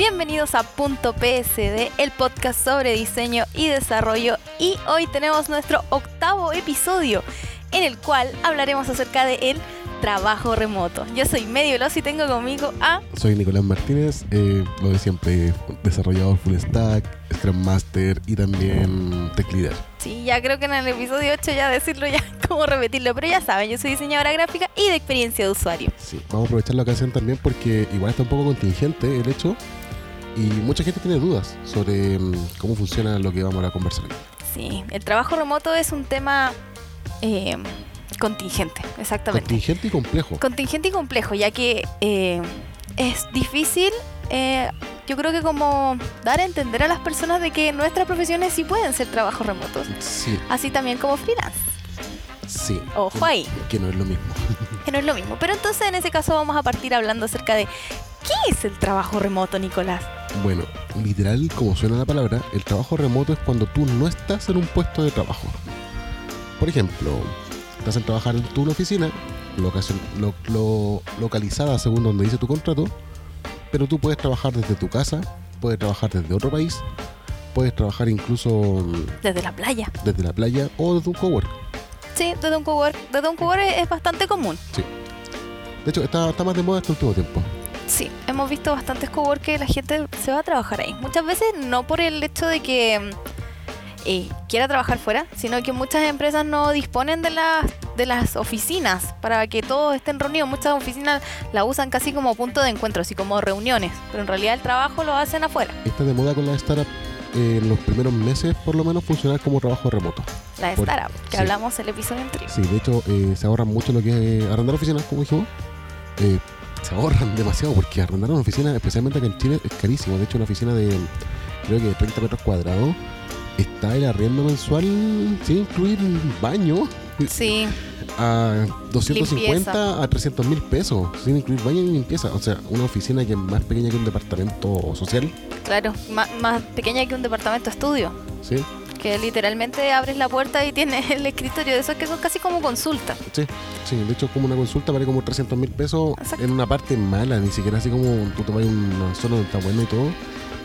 Bienvenidos a Punto PSD, el podcast sobre diseño y desarrollo. Y hoy tenemos nuestro octavo episodio, en el cual hablaremos acerca de el trabajo remoto. Yo soy Medio Veloz y tengo conmigo a... Soy Nicolás Martínez, eh, lo de siempre, desarrollador full stack, Scrum Master y también Tech Leader. Sí, ya creo que en el episodio 8 ya decirlo ya, como repetirlo, pero ya saben, yo soy diseñadora gráfica y de experiencia de usuario. Sí, vamos a aprovechar la ocasión también porque igual está un poco contingente el hecho y mucha gente tiene dudas sobre mm, cómo funciona lo que vamos a conversar hoy. Sí, el trabajo remoto es un tema eh, contingente, exactamente. Contingente y complejo. Contingente y complejo, ya que eh, es difícil, eh, yo creo que como dar a entender a las personas de que nuestras profesiones sí pueden ser trabajos remotos, Sí, así también como freelance, sí. Ojo ahí. Que no es lo mismo. que no es lo mismo. Pero entonces en ese caso vamos a partir hablando acerca de qué es el trabajo remoto, Nicolás. Bueno, literal, como suena la palabra, el trabajo remoto es cuando tú no estás en un puesto de trabajo. Por ejemplo, estás en trabajar en tu oficina, lo- lo- localizada según donde dice tu contrato, pero tú puedes trabajar desde tu casa, puedes trabajar desde otro país, puedes trabajar incluso mm, Desde la playa. desde la playa o desde un cowork. Sí, desde un cowork. Desde un cowork es es bastante común. De hecho, está, está más de moda este último tiempo. Sí, hemos visto bastantes cowork que la gente se va a trabajar ahí. Muchas veces no por el hecho de que mm, eh, quiera trabajar fuera, sino que muchas empresas no disponen de las de las oficinas para que todos estén reunidos. Muchas oficinas la usan casi como punto de encuentro, así como reuniones, pero en realidad el trabajo lo hacen afuera. Está de moda con la startup eh, en los primeros meses, por lo menos, funcionar como trabajo remoto. La Por- startup, que sí. hablamos el episodio anterior. Sí, de hecho eh, se ahorran mucho lo que es arrendar oficinas, como dijimos. Se ahorran demasiado porque arrendar una oficina, especialmente acá en Chile, es carísimo. De hecho, una oficina de creo que 30 metros cuadrados está el arriendo mensual sin incluir baño Sí, a 250 a 300 mil pesos, sin incluir baño ni limpieza. O sea, una oficina que es más pequeña que un departamento social, claro, má- más pequeña que un departamento estudio. ¿sí? Que literalmente abres la puerta y tienes el escritorio de esos que son casi como consulta. Sí, sí, de hecho como una consulta vale como 300 mil pesos Exacto. en una parte mala, ni siquiera así como tú tomas una zona donde está bueno y todo,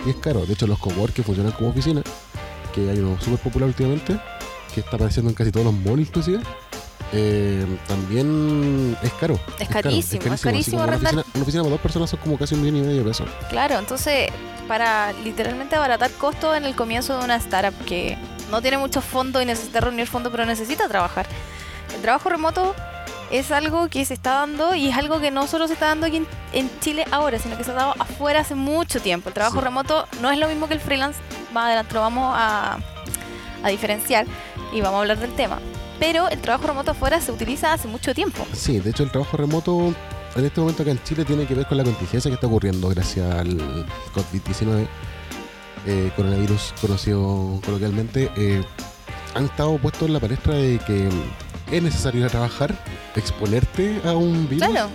y es caro. De hecho los cowork que funcionan como oficina, que hay uno súper popular últimamente, que está apareciendo en casi todos los malls inclusive, eh, también es caro. Es caro, carísimo, es carísimo como una, oficina, una oficina para dos personas son como casi un millón y medio de pesos. Claro, entonces para literalmente abaratar costos en el comienzo de una startup que no tiene muchos fondos y necesita reunir fondos pero necesita trabajar. El trabajo remoto es algo que se está dando y es algo que no solo se está dando aquí en, en Chile ahora, sino que se ha dado afuera hace mucho tiempo. El trabajo Sí. remoto no es lo mismo que el freelance, más adelante lo vamos a, a diferenciar y vamos a hablar del tema. Pero el trabajo remoto afuera se utiliza hace mucho tiempo. Sí, de hecho el trabajo remoto en este momento acá en Chile tiene que ver con la contingencia que está ocurriendo gracias al COVID-19, eh, coronavirus conocido coloquialmente. eh, han estado puestos en la palestra de que es necesario ir a trabajar, exponerte a un virus. Claro,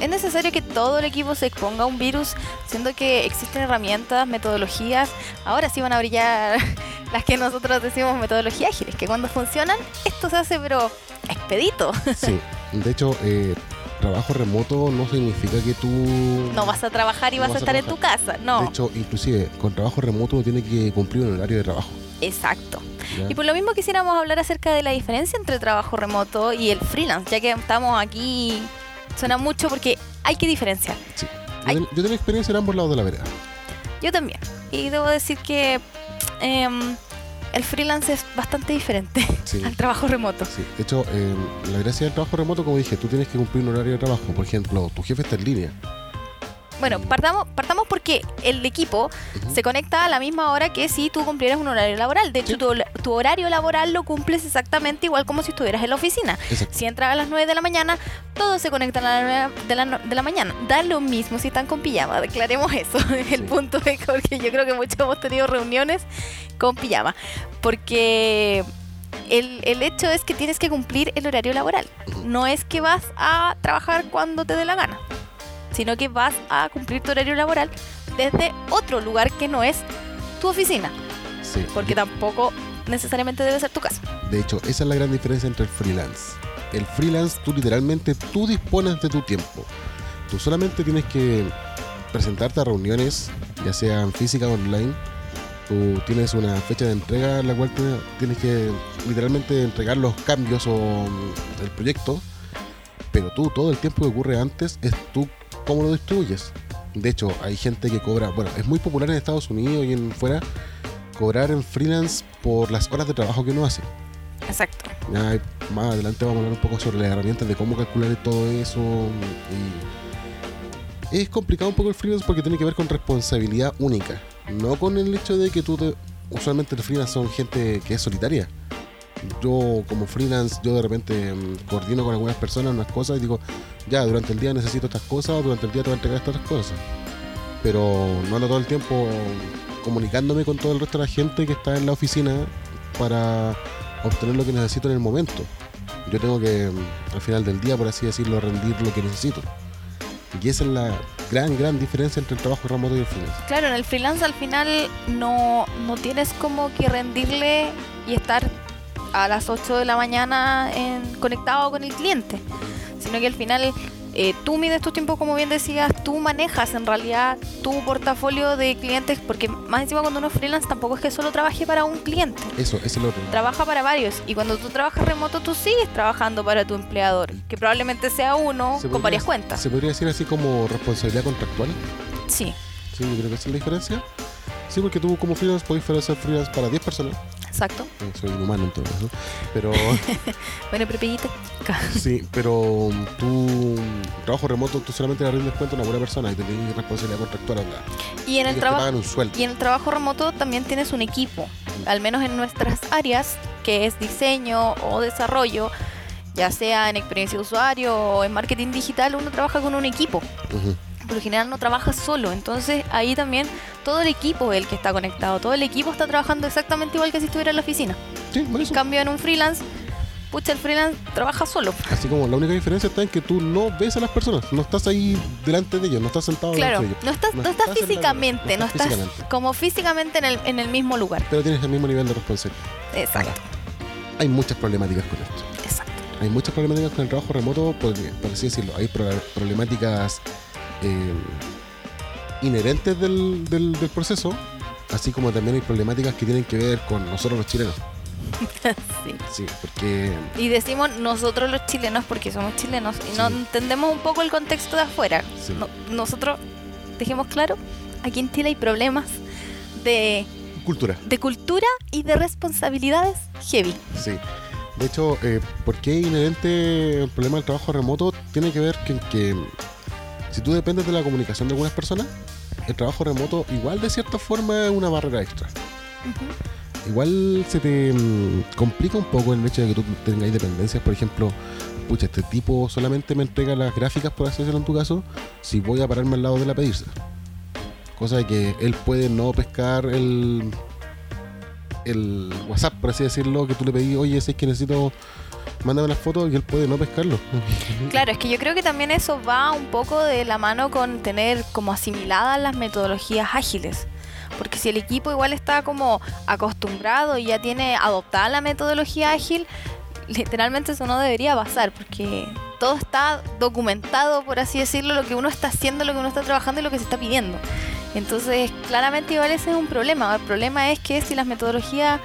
es necesario que todo el equipo se exponga a un virus, siendo que existen herramientas, metodologías. Ahora sí van a brillar las que nosotros decimos metodologías ágiles, que cuando funcionan, esto se hace pero expedito. Sí, de hecho, eh, trabajo remoto no significa que tú... No vas a trabajar y No vas a vas a estar en tu casa, De no. hecho, inclusive con trabajo remoto uno tiene que cumplir un horario de trabajo. Exacto. ¿ya? Y por lo mismo quisiéramos hablar acerca de la diferencia entre trabajo remoto y el freelance, ya que estamos aquí, suena mucho porque hay que diferenciar. Sí. Yo tengo experiencia en ambos lados de la vereda. Yo también. Y debo decir que em, el freelance es bastante diferente Sí. al trabajo remoto. Sí, de hecho, eh, la gracia del trabajo remoto, como dije, tú tienes que cumplir un horario de trabajo. Por ejemplo, tu jefe está en línea. Bueno, partamos, partamos porque el equipo se conecta a la misma hora que si tú cumplieras un horario laboral. De hecho, Sí. tu, tu horario laboral lo cumples exactamente igual como si estuvieras en la oficina. Exacto. Si entras a las 9 de la mañana, todos se conectan a las 9 de la, de la mañana. Da lo mismo si están con pijama, declaremos eso. El punto es porque yo creo que muchos hemos tenido reuniones con pijama. Porque el, el hecho es que tienes que cumplir el horario laboral. No es que vas a trabajar cuando te dé la gana, sino que vas a cumplir tu horario laboral desde otro lugar que no es tu oficina. Sí. Porque tampoco necesariamente debe ser tu casa. De hecho, esa es la gran diferencia entre el freelance. El freelance, tú literalmente, tú dispones de tu tiempo. Tú solamente tienes que presentarte a reuniones ya sean físicas o online, tú tienes una fecha de entrega en la cual tienes que literalmente entregar los cambios o el proyecto, pero tú todo el tiempo que ocurre antes es tú cómo lo distribuyes. De hecho, hay gente que cobra, bueno, es muy popular en Estados Unidos y en fuera cobrar en freelance por las horas de trabajo que uno hace. Exacto. Ya más adelante vamos a hablar un poco sobre las herramientas de cómo calcular todo eso. Y es complicado un poco el freelance porque tiene que ver con responsabilidad única. No con el hecho de que tú te... Usualmente el freelance son gente que es solitaria. Yo como freelance, yo de repente mm, coordino con algunas personas unas cosas y digo, ya, durante el día necesito estas cosas, durante el día te voy a entregar estas cosas. Pero no ando todo el tiempo comunicándome con todo el resto de la gente que está en la oficina para obtener lo que necesito en el momento. Yo tengo que, mm, al final del día, por así decirlo, rendir lo que necesito. Y esa es la gran, gran diferencia entre el trabajo remoto y el freelance. Claro, en el freelance al final no, no tienes como que rendirle y estar a las 8 de la mañana conectado con el cliente, sino que al final eh, tú mides tus tiempos, como bien decías, tú manejas en realidad tu portafolio de clientes, porque más encima cuando uno es freelance tampoco es que solo trabaje para un cliente, Eso, ese es el otro. trabaja para varios y cuando tú trabajas remoto tú sigues trabajando para tu empleador, que probablemente sea uno con varias cuentas. Se podría decir así como responsabilidad contractual. Sí, Sí, yo creo que esa es la diferencia. Sí, porque tú como freelance podés hacer freelance para 10 personas. Exacto. Eh, Soy inhumano en todo eso. Pero Bueno, Prepellita. sí, pero tu trabajo remoto tú solamente le rindes cuenta a una buena persona y tenés responsabilidad contractual. onda. Y en el te trabajo. Y en el trabajo remoto también tienes un equipo, al menos en nuestras áreas, que es diseño o desarrollo, ya sea en experiencia de usuario o en marketing digital, uno trabaja con un equipo. Ujú. Por lo general no trabaja solo, entonces ahí también todo el equipo es el que está conectado, todo el equipo está trabajando exactamente igual que si estuviera en la oficina. Sí, por En cambio en un freelance, pucha, el freelance trabaja solo. Así como la única diferencia está en que tú no ves a las personas, no estás ahí delante de ellos, no estás sentado Claro, delante de ellos. no estás, No no estás físicamente, no estás físicamente. como físicamente en el, en el mismo lugar. Pero tienes el mismo nivel de responsabilidad. Exacto, Hay muchas problemáticas con esto. exacto. Hay muchas problemáticas con el trabajo remoto, porque, por así decirlo. Hay pro- problemáticas eh, inherentes del, del- del proceso, así como también hay problemáticas que tienen que ver con nosotros los chilenos. Sí. Sí, porque Y decimos nosotros los chilenos porque somos chilenos y no entendemos un poco el contexto de afuera. Sí. No- nosotros, dejemos claro, aquí en Chile hay problemas de, cultura. de cultura y de responsabilidades heavy. Sí. De hecho, eh, ¿por qué es inherente el problema del trabajo remoto? Tiene que ver que, que si tú dependes de la comunicación de algunas personas, el trabajo remoto igual de cierta forma es una barrera extra. Igual se te mm, complica un poco el hecho de que tú tengáis dependencias. Por ejemplo, pucha, este tipo solamente me entrega las gráficas, por así decirlo en tu caso, si voy a pararme al lado de la pedirse. Cosa de que él puede no pescar el, el WhatsApp, por así decirlo, que tú le pedís, oye, si es que necesito, mándame las fotos y él puede no pescarlo. Claro, es que yo creo que también eso va un poco de la mano con tener como asimiladas las metodologías ágiles. Porque si el equipo igual está como acostumbrado y ya tiene adoptada la metodología ágil, literalmente eso no debería pasar, porque todo está documentado, por así decirlo, lo que uno está haciendo, lo que uno está trabajando y lo que se está pidiendo. Entonces, claramente igual ese es un problema. El problema es que si las metodologías,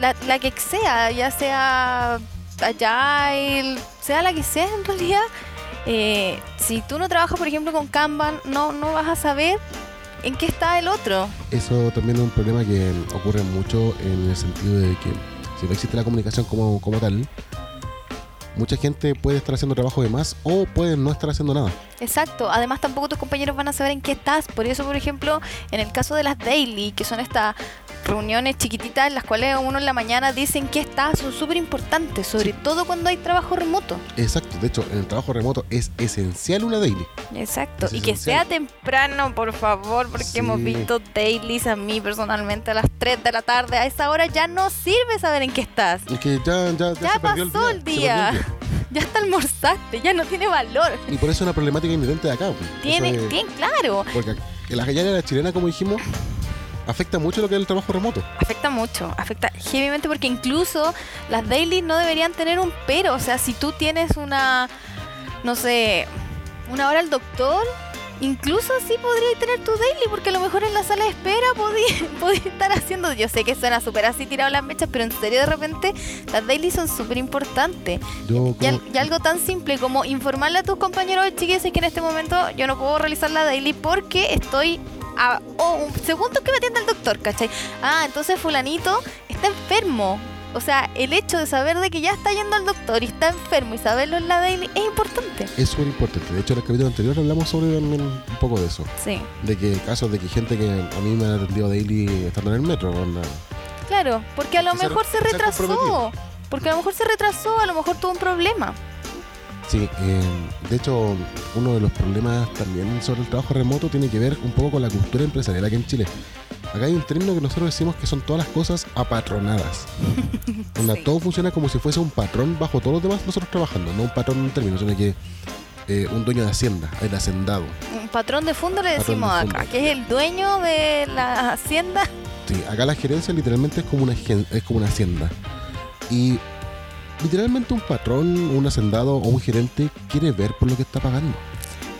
la, la que sea, ya sea Agile, sea la que sea en realidad, eh, si tú no trabajas, por ejemplo, con Kanban, no, no vas a saber en qué está el otro. Eso también es un problema que ocurre mucho en el sentido de que si no existe la comunicación como, como tal, mucha gente puede estar haciendo trabajo de más o puede no estar haciendo nada. Exacto. Además, tampoco tus compañeros van a saber en qué estás. Por eso, por ejemplo, en el caso de las daily, que son estas reuniones chiquititas en las cuales uno en la mañana dice en qué está, son súper importantes, sobre todo cuando hay trabajo remoto. Exacto, de hecho, en el trabajo remoto es esencial una daily. Exacto. Es y que sea temprano, por favor, porque Sí. hemos visto dailies a mí personalmente a las 3 de la tarde. A esa hora ya no sirve saber en qué estás. Que ya, ya, ya, Ya se perdió pasó el día. Ya hasta almorzaste, ya no tiene valor. Y por eso es una problemática inherente de acá. Tiene, es- tiene claro. Porque la gallina la chilena, como dijimos, afecta mucho lo que es el trabajo remoto. Afecta mucho, afecta heavymente porque incluso las dailies no deberían tener un pero. O sea, si tú tienes una, no sé, una hora al doctor Incluso así podrías tener tu daily, porque a lo mejor en la sala de espera podías estar haciendo. Yo sé que suena súper así tirado las mechas, pero en serio de repente las daily son súper importantes. Yo Y, al- y algo tan simple como informarle a tus compañeros chiquillos que en este momento yo no puedo realizar la daily porque estoy a o un segundo que me atienda el doctor, ¿cachai? Ah, entonces fulanito está enfermo. O sea, el hecho de saber de que ya está yendo al doctor y está enfermo y saberlo en la daily es importante. es súper importante. De hecho, en el capítulo anterior hablamos sobre también un poco de eso. Sí, De que casos de que gente que a mí me ha atendido daily estando en el metro. onda. claro, porque a lo mejor se retrasó. Porque a lo mejor se retrasó, a lo mejor tuvo un problema. Sí, eh, de hecho, uno de los problemas también sobre el trabajo remoto tiene que ver un poco con la cultura empresarial aquí en Chile. Acá hay un término que nosotros decimos que son todas las cosas apatronadas. Onda, Sí. Todo funciona como si fuese un patrón bajo todos los demás nosotros trabajando, no un patrón en un término, sino que eh, un dueño de hacienda, el hacendado. Un patrón de fondo le decimos de acá, que es el dueño de la hacienda. Sí, acá la gerencia literalmente es como una es como una hacienda. Y literalmente un patrón, un hacendado o un gerente quiere ver por lo que está pagando.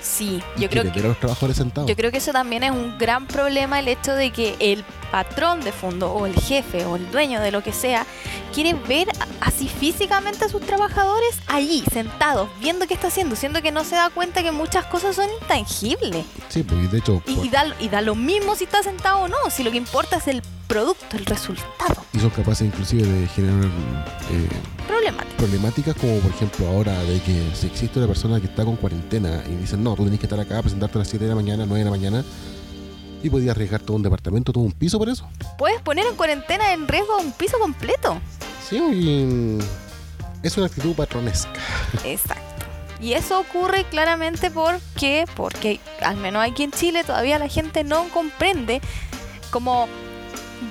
Sí, yo creo que ver a los trabajadores sentados. Yo creo que eso también es un gran problema, el hecho de que el patrón de fondo o el jefe o el dueño de lo que sea quiere ver así físicamente a sus trabajadores allí, sentados, viendo qué está haciendo, siendo que no se da cuenta que muchas cosas son intangibles. Sí, pues de hecho, Y, y da, y da lo mismo si está sentado o no, si lo que importa es el producto, el resultado. y son capaces inclusive de generar eh, Problemático. problemáticas como por ejemplo ahora de que si existe una persona que está con cuarentena y dicen no, tú tenés que estar acá, presentarte a las 7 de la mañana, 9 de la mañana y podías arriesgar todo un departamento, todo un piso por eso. Puedes poner en cuarentena en riesgo un piso completo. Sí, y mm, es una actitud patronesca. Exacto. Y eso ocurre claramente porque, porque al menos aquí en Chile todavía la gente no comprende como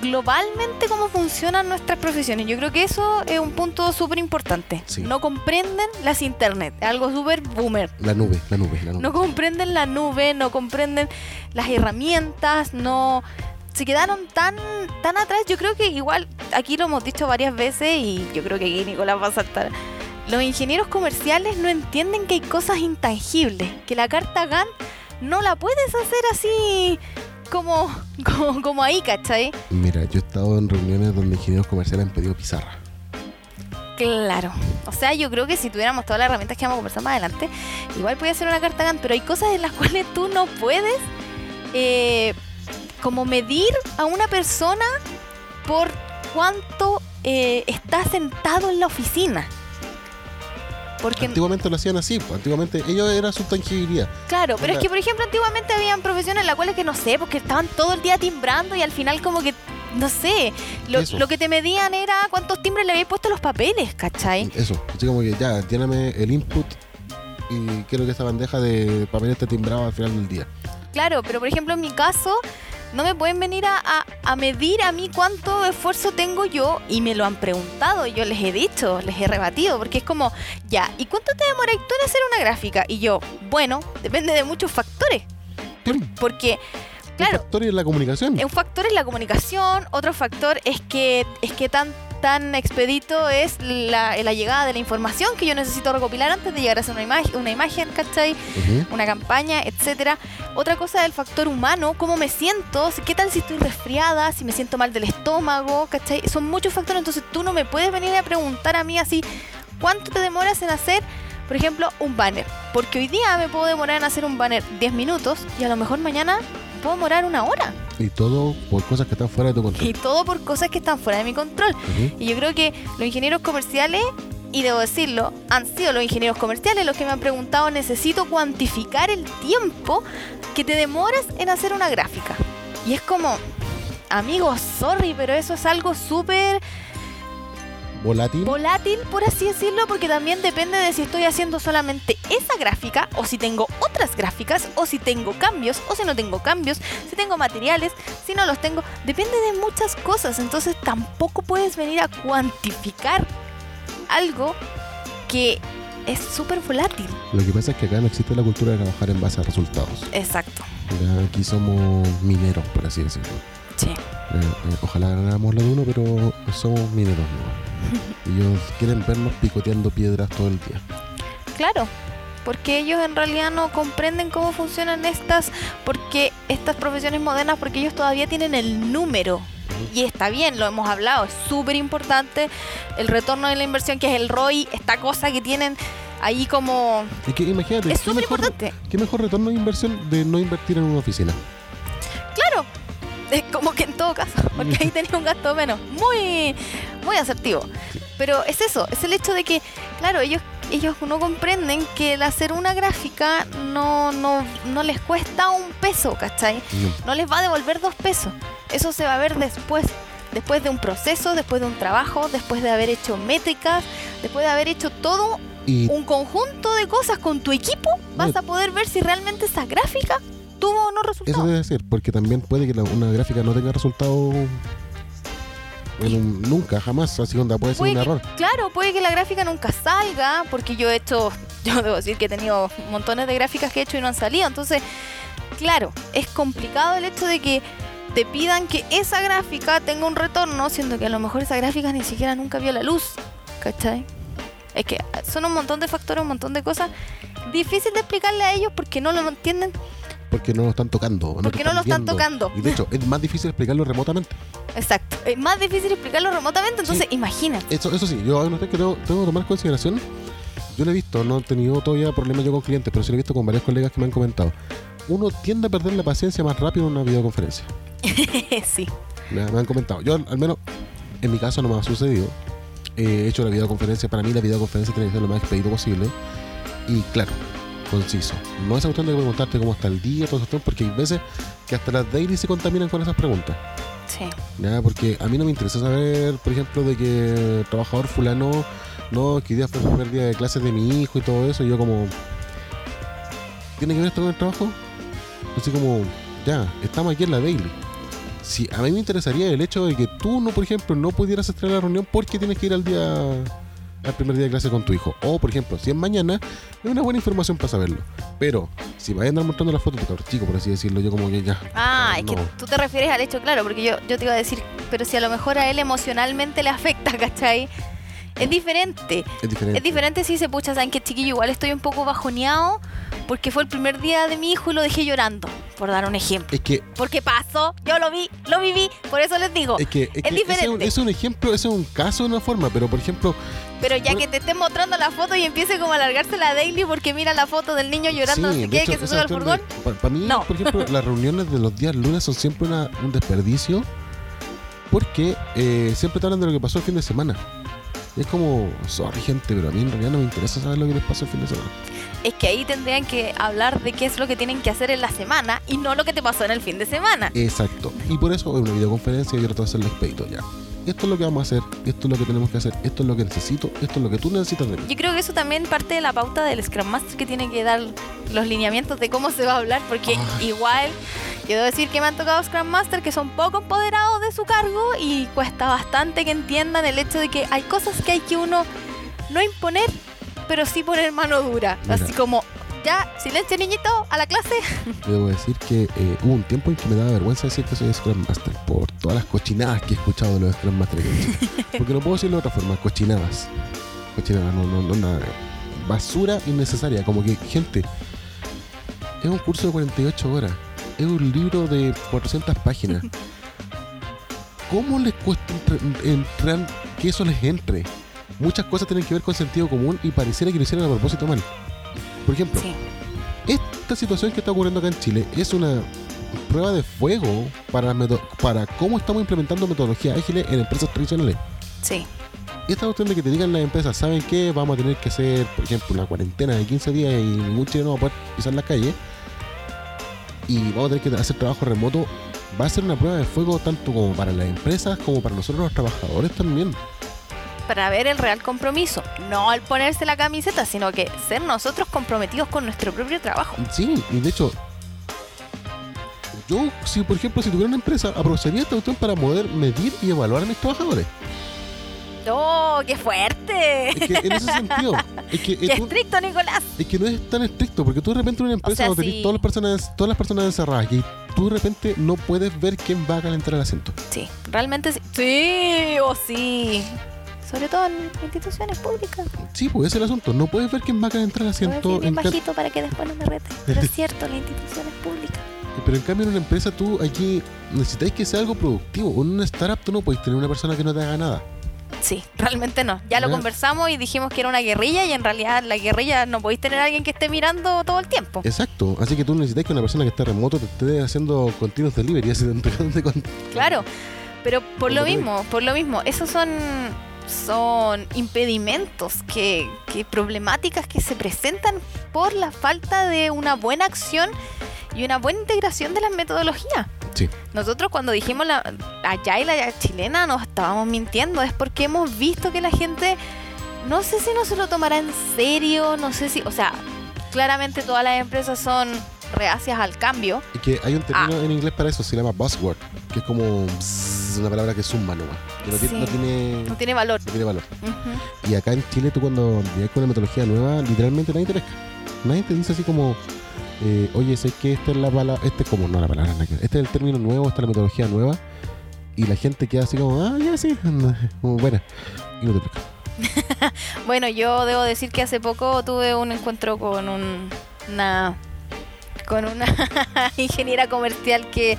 globalmente cómo funcionan nuestras profesiones. Yo creo que eso es un punto súper importante. Sí. No comprenden las internet, algo súper boomer. La nube, la nube, la nube. No comprenden la nube, no comprenden las herramientas, no se quedaron tan tan atrás. Yo creo que igual aquí lo hemos dicho varias veces y yo creo que aquí Nicolás va a saltar. Los ingenieros comerciales no entienden que hay cosas intangibles, que la carta GAN no la puedes hacer así como como, como ahí, ¿cachai? Mira, yo he estado en reuniones donde ingenieros comerciales han pedido pizarra. Claro. O sea, yo creo que si tuviéramos todas las herramientas que vamos a conversar más adelante, igual podía ser una carta GAN, pero hay cosas en las cuales tú no puedes eh, como medir a una persona por cuánto eh, está sentado en la oficina. Porque, Antiguamente lo hacían así, pues, antiguamente ellos era su tangibilidad. claro, pero es que, por ejemplo, antiguamente habían profesiones en las cuales que no sé, porque estaban todo el día timbrando y al final como que, no sé, lo, que te medían era cuántos timbres le habías puesto a los papeles, ¿cachai? Eso, así como que ya, lléname el input y quiero que esta bandeja de papel esté timbrada al final del día. Claro, pero por ejemplo en mi caso no me pueden venir a, a- a medir a mí cuánto esfuerzo tengo yo y me lo han preguntado y yo les he dicho, les he rebatido, porque es como, ya, ¿y cuánto te demoras tú en hacer una gráfica? Y yo, bueno, depende de muchos factores, porque, claro, Un factor en la comunicación. un factor es la comunicación, otro factor es que es que tan tan expedito es la, la llegada de la información que yo necesito recopilar antes de llegar a hacer una imagen, una imagen, ¿cachai? Una campaña, etcétera. Otra cosa es el factor humano, cómo me siento, si- qué tal si estoy resfriada, si me siento mal del estómago, ¿cachai? Son muchos factores, entonces tú no me puedes venir a preguntar a mí así, ¿cuánto te demoras en hacer, por ejemplo, un banner? Porque hoy día me puedo demorar en hacer un banner 10 minutos y a lo mejor mañana puedo demorar una hora. Y todo por cosas que están fuera de tu control. Y todo por cosas que están fuera de mi control. Y yo creo que los ingenieros comerciales, y debo decirlo, han sido los ingenieros comerciales los que me han preguntado, necesito cuantificar el tiempo que te demoras en hacer una gráfica. Y es como, amigos, sorry, pero eso es algo súper Volátil. volátil, por así decirlo, porque también depende de si estoy haciendo solamente esa gráfica, o si tengo otras gráficas, o si tengo cambios, o si no tengo cambios, si tengo materiales, si no los tengo. Depende de muchas cosas, entonces tampoco puedes venir a cuantificar algo que es súper volátil. Lo que pasa es que acá no existe la cultura de trabajar en base a resultados. Exacto. Ya aquí somos mineros, por así decirlo. Sí. Eh, eh, ojalá ganáramos la de uno, pero somos mineros. ¿no? Ellos quieren vernos picoteando piedras todo el día. Claro. porque ellos en realidad no comprenden cómo funcionan estas, porque estas profesiones modernas, porque ellos todavía tienen el número. Y está bien, lo hemos hablado, es súper importante el retorno de la inversión, que es el ROI, esta cosa que tienen ahí como... Es que imagínate, Es ¿qué súper importante. ¿qué mejor retorno de inversión de no invertir en una oficina? Es como que en todo caso, porque ahí tenía un gasto menos. Muy, muy asertivo. Pero es eso, es el hecho de que, claro, ellos, ellos no comprenden que el hacer una gráfica no, no, no les cuesta un peso, ¿cachai? No. No les va a devolver dos pesos. Eso se va a ver después. Después de un proceso, después de un trabajo, después de haber hecho métricas, después de haber hecho todo Y un conjunto de cosas con tu equipo, vas a poder ver si realmente esa gráfica tuvo o no eso resultados. debe ser, porque también puede que la- una gráfica no tenga resultado en un- nunca, jamás. Así onda, puede ser Puede un que- error. Claro, puede que la gráfica nunca salga, porque yo he hecho, yo debo decir que he tenido montones de gráficas que he hecho y no han salido. Entonces, claro, es complicado el hecho de que te pidan que esa gráfica tenga un retorno, siendo que a lo mejor esa gráfica ni siquiera nunca vio la luz. ¿Cachai? Es que son un montón de factores, un montón de cosas. Difícil de explicarle a ellos porque no lo entienden. Porque no lo están tocando. te Porque no lo están viendo. tocando. Y de hecho, es más difícil explicarlo remotamente. Exacto. Es más difícil explicarlo remotamente, entonces Sí. imagina. Eso, eso sí, yo hay una que tengo, tengo que tomar en consideración. Yo lo he visto, no he tenido todavía problemas yo con clientes, pero sí lo he visto con varios colegas que me han comentado. Uno tiende a perder la paciencia más rápido en una videoconferencia. sí. Me, me han comentado. Yo, al menos, en mi caso no me ha sucedido. He hecho la videoconferencia. Para mí, la videoconferencia tiene que ser lo más expedito posible. Y claro, conciso. No es cuestión de preguntarte cómo está el día, todo eso, porque hay veces que hasta las daily se contaminan con esas preguntas. Sí. ¿ya? Porque a mí no me interesa saber, por ejemplo, de que el trabajador fulano, no, que día fue el primer día de clases de mi hijo y todo eso. Y yo, como, ¿tiene que ver esto con el trabajo? Así como, ya, estamos aquí en la daily. Si a mí me interesaría el hecho de que tú, no por ejemplo, no pudieras estar en la reunión porque tienes que ir al día al primer día de clase con tu hijo. O, por ejemplo, si es mañana, es una buena información para saberlo. Pero, si vas a andar mostrando la foto de cabrón chico, por así decirlo, yo como que ya. Ah, es que tú te refieres al hecho, claro, porque yo, yo te iba a decir, pero si a lo mejor a él emocionalmente le afecta, ¿cachai? Es diferente. Es diferente. Es diferente si se pucha, saben que chiquillo, igual estoy un poco bajoneado porque fue el primer día de mi hijo y lo dejé llorando, por dar un ejemplo. Es que Porque pasó, yo lo vi, lo viví, por eso les digo. Es que, es, Es que ese es, un, diferente. es un ejemplo, ese es un caso de una forma, pero por ejemplo, Pero ya que te estén mostrando la foto y empiece como a alargarse la daily porque mira la foto del niño llorando, sí, qué, hecho, que se sube al furgón. Para mí, No. por ejemplo, las reuniones de los días lunes son siempre una- un desperdicio porque eh, siempre te hablan de lo que pasó el fin de semana. Es como, sorry gente, pero a mí en realidad no me interesa saber lo que les pasó el fin de semana. Es que ahí tendrían que hablar de qué es lo que tienen que hacer en la semana y no lo que te pasó en el fin de semana. Exacto. Y por eso en una videoconferencia yo trato de hacerlo expedito ya. Esto es lo que vamos a hacer, esto es lo que tenemos que hacer, esto es lo que necesito, esto es lo que tú necesitas de mí. Yo creo que eso también parte de la pauta del Scrum Master que tiene que dar los lineamientos de cómo se va a hablar, porque Ay. igual yo debo decir que me han tocado Scrum Master que son poco empoderados de su cargo y cuesta bastante que entiendan el hecho de que hay cosas que hay que uno no imponer, pero sí poner mano dura. Mira. Así como, ya, silencio niñito, a la clase. Debo decir que eh, hubo un tiempo en que me daba vergüenza decir que soy Scrum Master por todas las cochinadas que he escuchado de los Scrum Master que he hecho. Porque no puedo decirlo de otra forma, cochinadas. Cochinadas, no, no, no, nada. Basura innecesaria, como que, gente, es un curso de 48 horas, es un libro de 400 páginas. ¿Cómo les cuesta entrar que eso les entre? Muchas cosas tienen que ver con sentido común y pareciera que lo hicieron a propósito mal. Por ejemplo, Sí, esta situación que está ocurriendo acá en Chile es una prueba de fuego para, para cómo estamos implementando metodologías ágiles en empresas tradicionales. sí. Esta cuestión de que te digan las empresas, ¿saben qué? Vamos a tener que hacer, por ejemplo, una cuarentena de 15 días y ningún chileno va a poder pisar las calles. Y vamos a tener que hacer trabajo remoto. Va a ser una prueba de fuego tanto como para las empresas como para nosotros los trabajadores también. Para ver el real compromiso, no al ponerse la camiseta, sino que ser nosotros comprometidos con nuestro propio trabajo. Sí, y de hecho, yo, si por ejemplo, si tuviera una empresa, aprovecharía esta cuestión para poder medir y evaluar a mis trabajadores. ¡Oh, qué fuerte! Es que en ese sentido, es que, ¡Qué tú- estricto, Nicolás! es que no es tan estricto, porque tú de repente en una empresa sea, donde tenés todas las personas, todas las personas encerradas y tú de repente no puedes ver quién va a calentar el asiento. Sí, realmente sí. Sí, o sí. Sobre todo en instituciones públicas. Sí, pues ese es el asunto. No puedes ver quién va a entrar al Voy a asiento. en bajito para que después no me reten. Pero es cierto, las instituciones públicas. Pero en cambio en una empresa tú aquí necesitáis que sea algo productivo. En una startup tú no puedes tener una persona que no te haga nada. Sí, realmente no. Ya lo Ya. conversamos y dijimos que era una guerrilla y en realidad la guerrilla no podéis tener a alguien que esté mirando todo el tiempo. Exacto. Así que tú necesitas que una persona que esté remoto te esté haciendo continuous delivery, así, con- Claro, pero por lo que- mismo, por lo mismo, esos son son impedimentos que, que problemáticas que se presentan por la falta de una buena acción y una buena integración de las metodologías. Sí. Nosotros cuando dijimos la allá y la chilena nos estábamos mintiendo, es porque hemos visto que la gente no sé si no se lo tomará en serio, no sé si, o sea, claramente todas las empresas son reacias al cambio. Y que hay un término Ah. en inglés para eso, se llama buzzword, que es como bzz, una palabra que suma nomás, que no, tiene- no tiene, No tiene valor. no tiene valor. Y acá en Chile tú cuando llegas con una metodología nueva, literalmente nadie te pesca. Nadie te dice así como, eh, oye, sé que esta es la palabra, este es como, no la palabra, este es el término nuevo, esta es la metodología nueva. Y la gente queda así como, ah, ya sí, como buena. Y no te pesca. Bueno, yo debo decir que hace poco tuve un encuentro con un- una con una ingeniera comercial que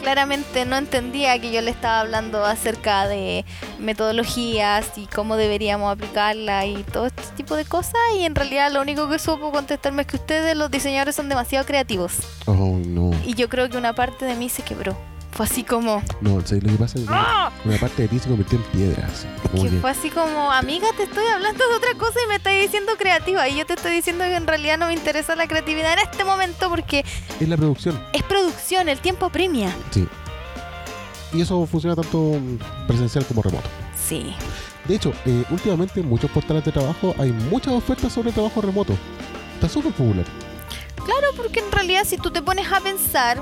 claramente no entendía que yo le estaba hablando acerca de metodologías y cómo deberíamos aplicarla y todo este tipo de cosas y en realidad lo único que supo contestarme es que ustedes los diseñadores son demasiado creativos Oh, no. y yo creo que una parte de mí se quebró. Fue así como No, ¿sabes lo que pasa? Es que ¡Ah! una parte de ti se convirtió en piedra. así, como que que- fue así como, amiga, te estoy hablando de otra cosa y me estás diciendo creativa. Y yo te estoy diciendo que en realidad no me interesa la creatividad en este momento porque es la producción. es producción, el tiempo premia. Sí. Y eso funciona tanto presencial como remoto. Sí. De hecho, eh, últimamente en muchos portales de trabajo hay muchas ofertas sobre trabajo remoto. Está súper popular. Claro, porque en realidad si tú te pones a pensar,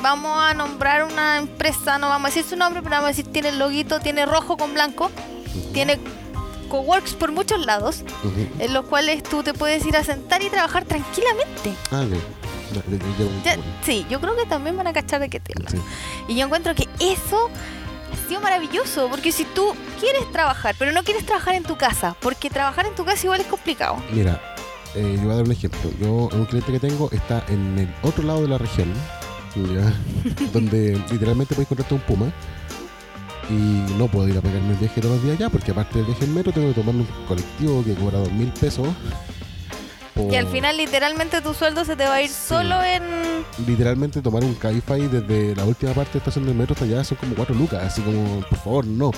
vamos a nombrar una empresa, no vamos a decir su nombre, pero vamos a decir tiene el loguito, tiene rojo con blanco, tiene coworks por muchos lados, en los cuales tú te puedes ir a sentar y trabajar tranquilamente. Ah, ya, sí, yo creo que también van a cachar de qué te. Sí. Y yo encuentro que eso ha sido maravilloso, porque si tú quieres trabajar, pero no quieres trabajar en tu casa, porque trabajar en tu casa igual es complicado. Mira, eh, yo voy a dar un ejemplo. Yo, un cliente que tengo está en el otro lado de la región, ¿ya? donde literalmente puedes encontrarte un puma. Y no puedo ir a pegarme el viaje todos los días ya, porque aparte del viaje en metro tengo que tomar un colectivo que cobra dos mil pesos. Y al por final literalmente tu sueldo se te va a ir Sí. solo en... Literalmente tomar un Cabify desde la última parte de estación del metro hasta allá son como cuatro lucas, así como, por favor, no.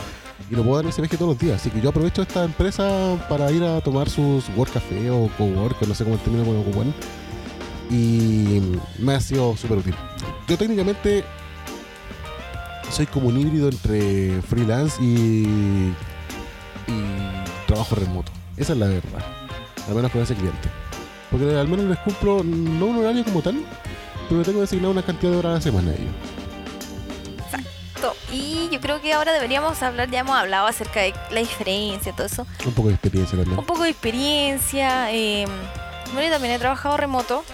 Y no puedo dar ese viaje todos los días, así que yo aprovecho esta empresa para ir a tomar sus Work Café o Cowork, no sé cómo el término ocupar. Y me ha sido súper útil. Yo técnicamente soy como un híbrido entre freelance y, y trabajo remoto. Esa es la verdad. Al menos con ese cliente. Porque al menos les cumplo no un horario como tal, pero tengo designado una cantidad de horas a la semana a ellos. to- Y yo creo que ahora deberíamos hablar, ya hemos hablado acerca de la diferencia, todo eso. Un poco de experiencia también. Un poco de experiencia. eh, bueno, y también he trabajado remoto.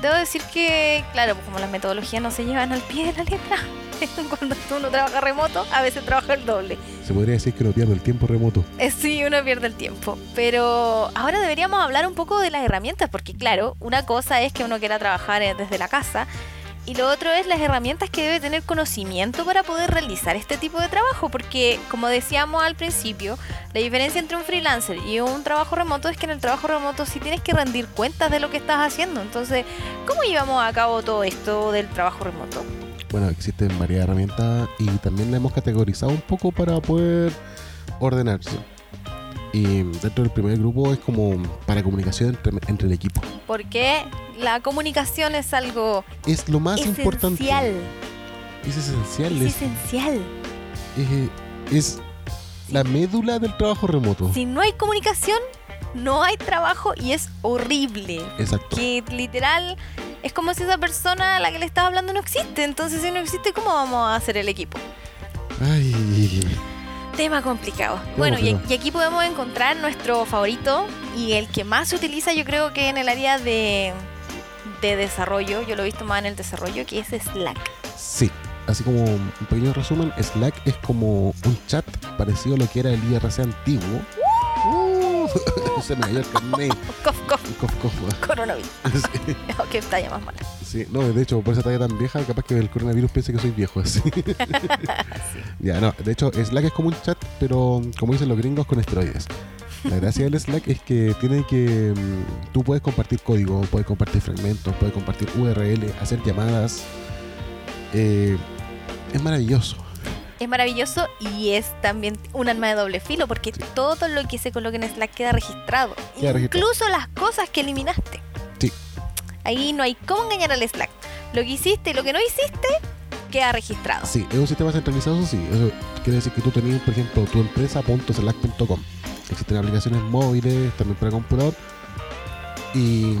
Debo decir que, claro, pues como las metodologías no se llevan al pie de la letra, cuando uno trabaja remoto, a veces trabaja el doble. Se podría decir que no pierdo el tiempo remoto. Eh, Sí, uno pierde el tiempo. Pero ahora deberíamos hablar un poco de las herramientas, porque claro, una cosa es que uno quiera trabajar eh, desde la casa y lo otro es las herramientas que debe tener conocimiento para poder realizar este tipo de trabajo, porque como decíamos al principio, la diferencia entre un freelancer y un trabajo remoto es que en el trabajo remoto sí tienes que rendir cuentas de lo que estás haciendo. Entonces, ¿cómo llevamos a cabo todo esto del trabajo remoto? Bueno, existen varias herramientas y también la hemos categorizado un poco para poder ordenarse. Y dentro del primer grupo es como para comunicación entre, entre el equipo. Porque la comunicación es algo Es lo más importante. esencial. Es esencial. Es Es, esencial. es- es la médula del trabajo remoto. Si no hay comunicación, no hay trabajo y es horrible. Exacto. Que literal es como si esa persona a la que le estás hablando no existe. Entonces, si no existe, ¿cómo vamos a hacer el equipo? Ay, Tema complicado. bueno, y, y aquí podemos encontrar nuestro favorito y el que más se utiliza, yo creo que en el área de, de desarrollo. Yo lo he visto más en el desarrollo, que es Slack. sí. así como un pequeño resumen, Slack es como un chat parecido a lo que era el IRC antiguo. Se me cayó el carnet. Cof, cof, Cof, cof. coronavirus. Sí, Oh, qué talla más mala. sí, no, de hecho, por esa talla tan vieja, capaz que el coronavirus piense que soy viejo. Así. Sí. Ya, no, de hecho, Slack es como un chat, pero como dicen los gringos, con esteroides. La gracia del Slack es que tiene que. mm, Tú puedes compartir código, puedes compartir fragmentos, puedes compartir URL, hacer llamadas. Eh, es maravilloso. Es maravilloso y es también un arma de doble filo porque Sí. todo lo que se coloque en Slack queda registrado. Queda registrado. Incluso las cosas que eliminaste. Sí. Ahí no hay cómo engañar al Slack. Lo que hiciste y lo que no hiciste queda registrado. Sí, es un sistema centralizado, sí. Eso quiere decir que tú tenías, por ejemplo, tu empresa.slack.com. Existen aplicaciones móviles, también para computador. Y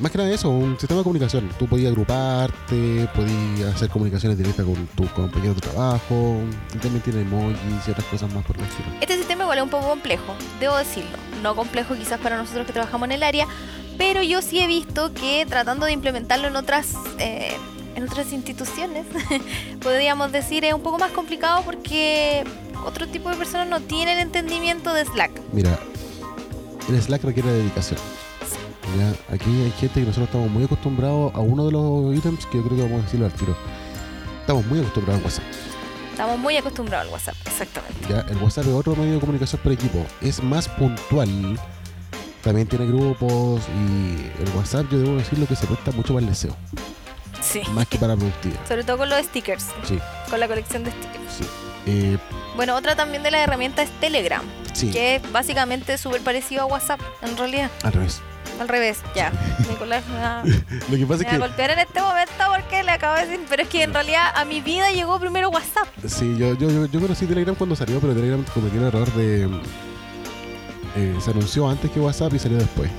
más que nada eso, un sistema de comunicación. Tú podías agruparte, podías hacer comunicaciones directas con tus compañeros de trabajo. También tiene emojis y otras cosas más por el estilo. Este sistema igual es un poco complejo, debo decirlo. No complejo quizás para nosotros que trabajamos en el área, pero yo sí he visto que tratando de implementarlo en otras, eh, en otras instituciones, podríamos decir, es un poco más complicado porque otro tipo de personas no tienen entendimiento de Slack. Mira, el Slack requiere dedicación. ¿Ya? Aquí hay gente que nosotros estamos muy acostumbrados a uno de los ítems que yo creo que vamos a decirlo al tiro. Estamos muy acostumbrados a WhatsApp. Estamos muy acostumbrados al WhatsApp, exactamente. ¿ya? El WhatsApp es otro medio de comunicación por equipo. Es más puntual. También tiene grupos y el WhatsApp yo debo decirlo que se presta mucho para el deseo. Sí. Más que para productividad. Sobre todo con los stickers, Sí, con la colección de stickers. sí. Eh, Bueno, otra también de las herramientas es Telegram, sí, que es básicamente súper parecido a WhatsApp, en realidad. al revés. Al revés, ya. Nicolás me va, Lo que pasa me va a es golpear en este momento porque le acabo de decir, pero es que en realidad a mi vida llegó primero WhatsApp. que sí, yo, yo, yo, yo conocí Telegram cuando salió, pero Telegram cometió el error de. eh, se anunció antes que WhatsApp y salió después.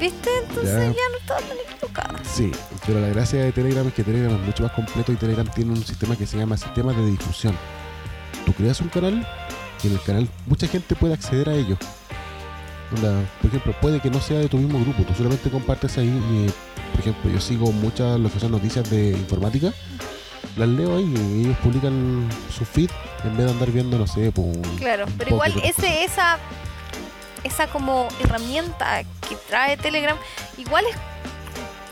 ¿Viste? Entonces Ya. ya, no estaba tan equivocada. Sí, pero la gracia de Telegram es que Telegram es mucho más completo y Telegram tiene un sistema que se llama sistema de difusión. Tú creas un canal y en el canal mucha gente puede acceder a ello. Por ejemplo, puede que no sea de tu mismo grupo, tú solamente compartes ahí y, por ejemplo, yo sigo muchas lo que son noticias de informática, las leo ahí y ellos publican su feed en vez de andar viendo, no sé, pues, Claro, pero igual ese, esa, esa como herramienta que trae Telegram, igual es,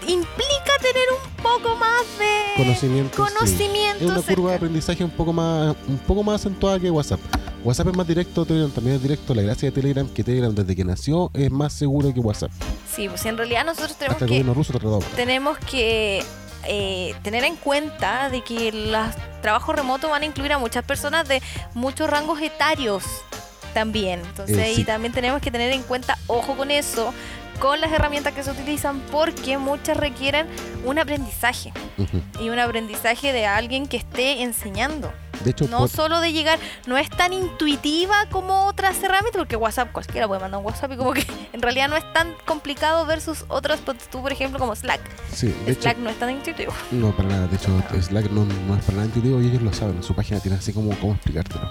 implica tener un poco más de conocimiento. sí. Es una curva de aprendizaje un poco más un poco más acentuada que WhatsApp. WhatsApp es más directo, Telegram también es directo. La gracia de Telegram que Telegram desde que nació es más seguro que WhatsApp. Sí, pues en realidad nosotros tenemos Hasta el que ruso tenemos que eh, tener en cuenta de que los trabajos remotos van a incluir a muchas personas de muchos rangos etarios también. Entonces Eh, sí. también tenemos que tener en cuenta, ojo con eso, con las herramientas que se utilizan, porque muchas requieren un aprendizaje y un aprendizaje de alguien que esté enseñando. De hecho, No por- solo de llegar, no es tan intuitiva como otras herramientas, porque WhatsApp cualquiera puede mandar un WhatsApp y como que en realidad no es tan complicado versus otras, ponte tú por ejemplo como Slack. sí, de Slack hecho, no es tan intuitivo. no para nada. De hecho, Slack no, no es para nada intuitivo y ellos lo saben. En su página tiene así como cómo explicártelo.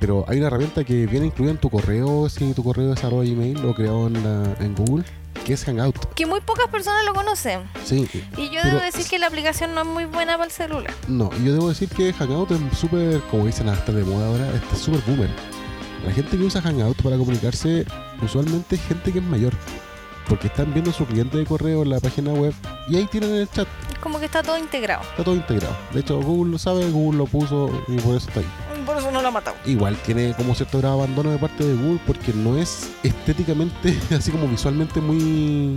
Pero hay una herramienta que viene incluida en tu correo, si tu correo es arroba gmail o creado en, la- en Google, que es Hangout. Que muy pocas personas lo conocen. Sí, Y yo debo decir que la aplicación no es muy buena para el celular. No, y yo debo decir que Hangout es súper, como dicen hasta de moda ahora, este es súper boomer. La gente que usa Hangout para comunicarse usualmente es gente que es mayor. Porque están viendo su cliente de correo en la página web y ahí tienen el chat, Es como que está todo integrado. está todo integrado. De hecho, Google lo sabe, Google lo puso y por eso está ahí. Por eso no lo ha matado. Igual tiene como cierto grado de abandono de parte de Google porque no es estéticamente, así como visualmente muy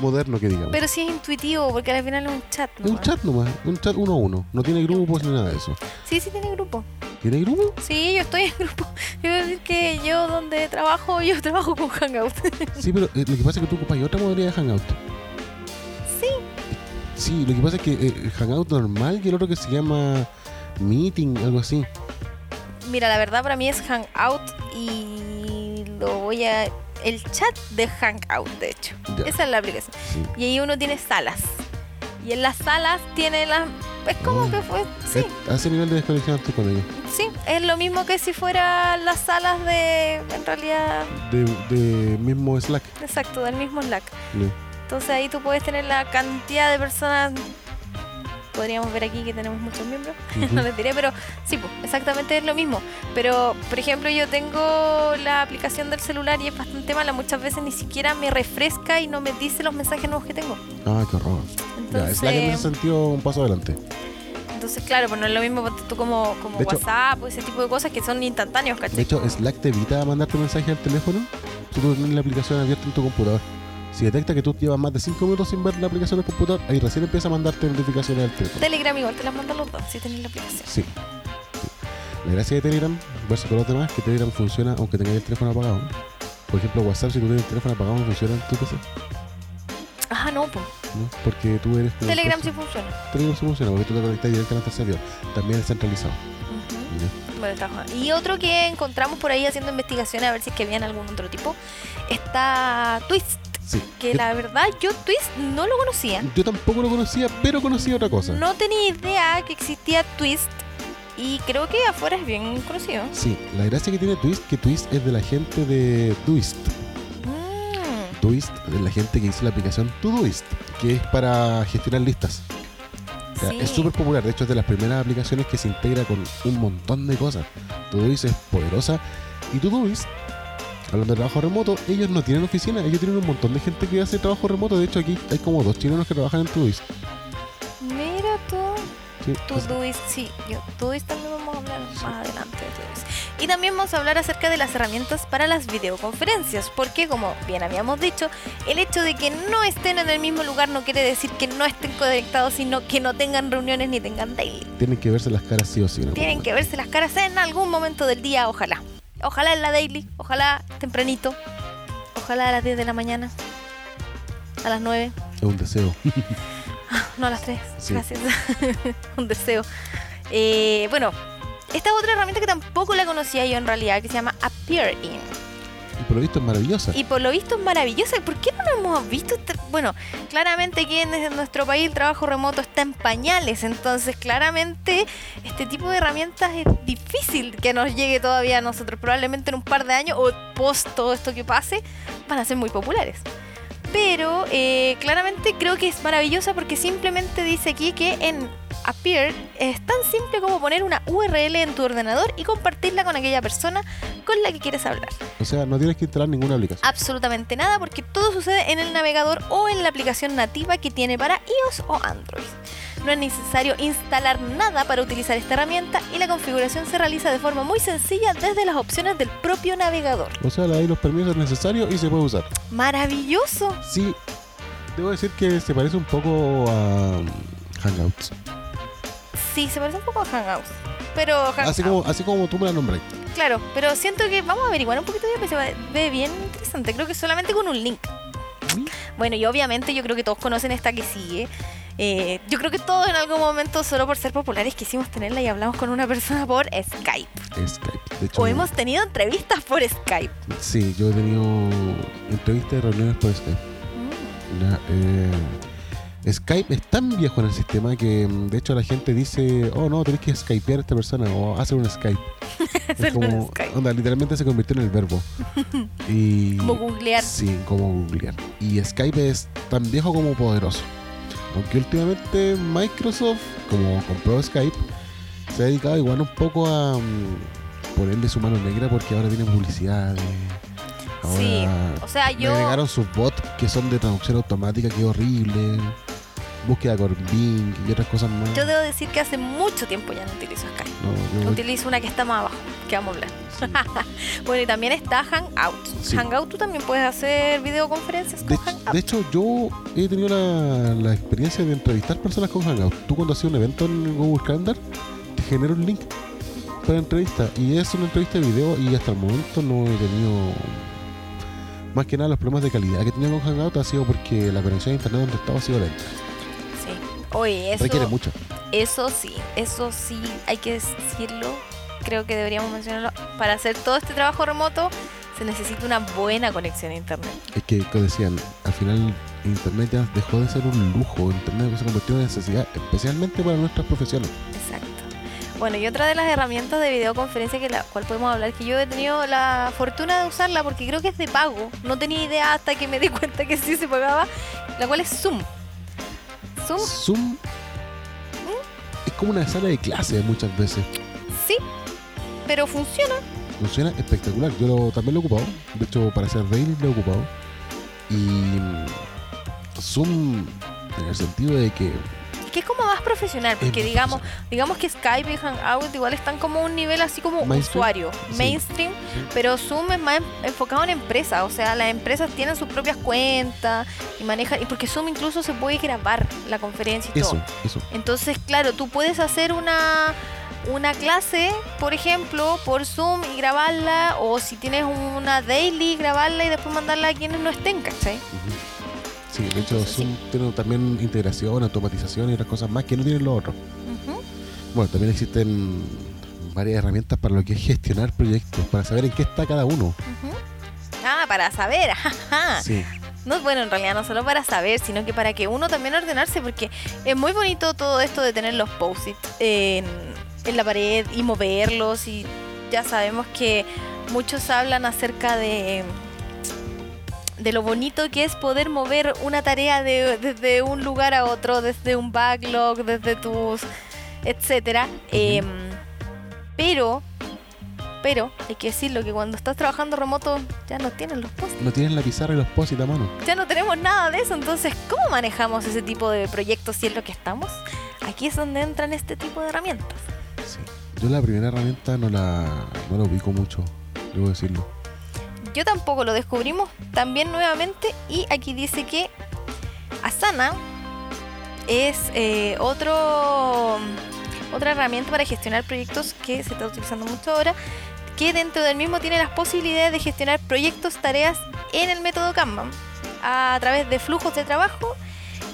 moderno que digamos. Pero sí es intuitivo, porque al final es un chat. es un nomás. chat nomás, un chat uno a uno. No tiene grupos ni nada de eso. Sí, sí tiene grupo. ¿Tiene grupo? Sí, yo estoy en grupo. Yo voy a decir que yo donde trabajo, yo trabajo con Hangout. Sí, pero eh, lo que pasa es que tú ocupas otra modalidad de Hangout. sí. Sí, lo que pasa es que eh, el Hangout normal y el otro que se llama Meeting, algo así. Mira, la verdad para mí es Hangout y lo voy a... El chat de Hangout, de hecho. Ya. Esa es la aplicación. Sí. Y ahí uno tiene salas. Y en las salas tiene las... Es como Ah. que fue... Sí, A ese nivel de desconexión estoy con ellos. sí. Es lo mismo que si fuera las salas de... En realidad... De, de mismo Slack. Exacto, del mismo Slack. Entonces ahí tú puedes tener la cantidad de personas podríamos ver aquí que tenemos muchos miembros, no les diré, pero sí, pues, exactamente es lo mismo. Pero, por ejemplo, yo tengo la aplicación del celular y es bastante mala, muchas veces ni siquiera me refresca y no me dice los mensajes nuevos que tengo. Ah, qué horror. Ya, Slack en ese Entonces, sentido un paso adelante. entonces claro, pues no es lo mismo tú como, como De hecho- WhatsApp o ese tipo de cosas que son instantáneos, ¿cachai? De hecho, Slack te evita mandarte mensaje al teléfono si tú tienes la aplicación abierta en tu computador. Si detecta que tú llevas más de 5 minutos sin ver la aplicación del computador, ahí recién empieza a mandarte notificaciones al teléfono. Telegram igual te las mandan los dos si tenéis la aplicación. Sí. La gracia de Telegram, versus con los demás, es que Telegram funciona aunque tengáis el teléfono apagado. Por ejemplo, WhatsApp, si tú tienes el teléfono apagado, no funciona en tu PC. Ah, no, pues. ¿no? Porque tú eres. Telegram sí funciona. Telegram sí funciona porque tú te conectas directamente al servidor. También es centralizado. Bueno, está Juan. Y otro que encontramos por ahí haciendo investigaciones a ver si es que habían algún otro tipo, está Twist. Sí. Que Yo- la verdad yo Twist no lo conocía. Yo tampoco lo conocía, pero conocía otra cosa. No tenía idea que existía Twist. Y creo que afuera es bien conocido. Sí, la gracia que tiene Twist, que Twist es de la gente de Twist. Mm, Twist es de la gente que hizo la aplicación Todoist, que es para gestionar listas. O sea, sí. Es súper popular, de hecho es de las primeras aplicaciones que se integra con un montón de cosas. Todoist es poderosa y Todoist, hablando de trabajo remoto, ellos no tienen oficina, ellos tienen un montón de gente que hace trabajo remoto. De hecho aquí hay como dos chilenos que trabajan en Todoist. Mira tú. Sí, Todoist, sí. Yo, Todoist también vamos a hablar más adelante de Todoist. Y también vamos a hablar acerca de las herramientas para las videoconferencias. Porque, como bien habíamos dicho, el hecho de que no estén en el mismo lugar no quiere decir que no estén conectados, sino que no tengan reuniones ni tengan daily. tienen que verse las caras sí o sí. en algún Tienen que verse las caras en algún momento del día, ojalá. Ojalá en la daily, ojalá tempranito, ojalá a las 10 de la mañana, a las 9. Es un deseo. No a las 3, Sí. gracias. Un deseo. Eh, bueno, esta otra herramienta que tampoco la conocía yo en realidad, que se llama Appear In. Y por lo visto es maravillosa. Y por lo visto es maravillosa. ¿Por qué no lo hemos visto? Bueno, claramente aquí en nuestro país el trabajo remoto está en pañales. Entonces, claramente, este tipo de herramientas es difícil que nos llegue todavía a nosotros. Probablemente en un par de años o post todo esto que pase, van a ser muy populares. Pero eh, claramente creo que es maravillosa porque simplemente dice aquí que en Appear es tan simple como poner una URL en tu ordenador y compartirla con aquella persona con la que quieres hablar O sea, no tienes que instalar ninguna aplicación. absolutamente nada porque todo sucede en el navegador o en la aplicación nativa que tiene para iOS o Android. No es necesario instalar nada para utilizar esta herramienta y la configuración se realiza de forma muy sencilla desde las opciones del propio navegador. O sea, le dais los permisos necesarios y se puede usar. ¡Maravilloso! Sí, debo decir que se parece un poco a um, Hangouts. Sí, se parece un poco a Hangouts. Pero Así como, así como tú me la nombras. Claro, pero siento que vamos a averiguar un poquito bien, porque se ve bien interesante. Creo que solamente con un link. Bueno, y obviamente yo creo que todos conocen esta que sigue. Eh, yo creo que todos en algún momento, solo por ser populares, quisimos tenerla y hablamos con una persona por Skype. Skype. De hecho, O hemos tenido entrevistas por Skype. Sí, yo he tenido entrevistas y reuniones por Skype. Mm. Eh, Skype es tan viejo en el sistema que mm, de hecho la gente dice, oh no, tenés que skypear a esta persona o hacer un Skype. es como, onda, literalmente se convirtió en el verbo. y, Como googlear. Sí, como googlear. Y Skype es tan viejo como poderoso. Aunque últimamente Microsoft, como compró Skype, se ha dedicado igual un poco a mm, ponerle su mano negra porque ahora tiene publicidades. Ahora Sí, o sea, le yo. agregaron sus bots que son de traducción automática, que es horrible. Búsqueda con Bing y otras cosas más. Yo debo decir que hace mucho tiempo ya no utilizo Skype. No, yo- Utilizo una que está más abajo, que vamos a hablar. sí. Bueno, y también está Hangout. Sí. Hangout tú también puedes hacer videoconferencias con De, Hangout. de hecho, yo he tenido la, la experiencia de entrevistar personas con Hangout. Tú cuando haces un evento en Google Calendar, te genera un link para entrevista. Y es una entrevista de video y hasta el momento no he tenido... Más que nada los problemas de calidad que tenido con Hangout ha sido porque la conexión a internet donde estaba ha sido lenta. Oye, eso. Requiere mucho. Eso sí, eso sí, hay que decirlo. Creo que deberíamos mencionarlo. Para hacer todo este trabajo remoto se necesita una buena conexión a internet. Es que, como decían, al final Internet ya dejó de ser un lujo. Internet se convirtió en necesidad, especialmente para nuestras profesiones. Exacto. Bueno, y otra de las herramientas de videoconferencia que la cual podemos hablar, que yo he tenido la fortuna de usarla porque creo que es de pago. No tenía idea hasta que me di cuenta que sí se pagaba, la cual es Zoom. Zoom, Zoom como una sala de clase muchas veces. Sí, pero funciona. Funciona espectacular. Yo lo- también lo he ocupado. De hecho, para hacer daily lo he ocupado. Y mm, Zoom, en el sentido de que Es como más profesional, porque digamos, digamos que Skype y Hangout igual están como un nivel así como Mainstream. usuario, Sí. mainstream, Sí. pero Zoom es más en- enfocado en empresas, o sea, las empresas tienen sus propias cuentas y manejan, y porque Zoom incluso se puede grabar la conferencia y eso, todo. eso. Entonces, claro, tú puedes hacer una una clase, por ejemplo, por Zoom y grabarla, o si tienes una daily, grabarla y después mandarla a quienes no estén, ¿cachai? Ujú. Sí, de hecho, Entonces, Zoom tiene también integración, automatización y otras cosas más que no tienen los otros. Bueno, también existen varias herramientas para lo que es gestionar proyectos, para saber en qué está cada uno. Ah, para saber, ajá. Sí, No, bueno, en realidad no solo para saber, sino que para que uno también ordenarse, porque es muy bonito todo esto de tener los post-it en, en la pared y moverlos y ya sabemos que muchos hablan acerca de de lo bonito que es poder mover una tarea de- desde un lugar a otro, desde un backlog, desde tus etcétera. Em, pero, pero hay que decirlo que cuando estás trabajando remoto ya no tienes los post no tienen la pizarra y los post a mano. ya no tenemos nada de eso, entonces, ¿cómo manejamos ese tipo de proyectos si es lo que estamos? Aquí es donde entran este tipo de herramientas. Sí. Yo la primera herramienta no la, no la ubico mucho, debo decirlo. Yo tampoco lo descubrimos también nuevamente y aquí dice que Asana es eh, otro otra herramienta para gestionar proyectos que se está utilizando mucho ahora, que dentro del mismo tiene las posibilidades de gestionar proyectos, tareas en el método Kanban a través de flujos de trabajo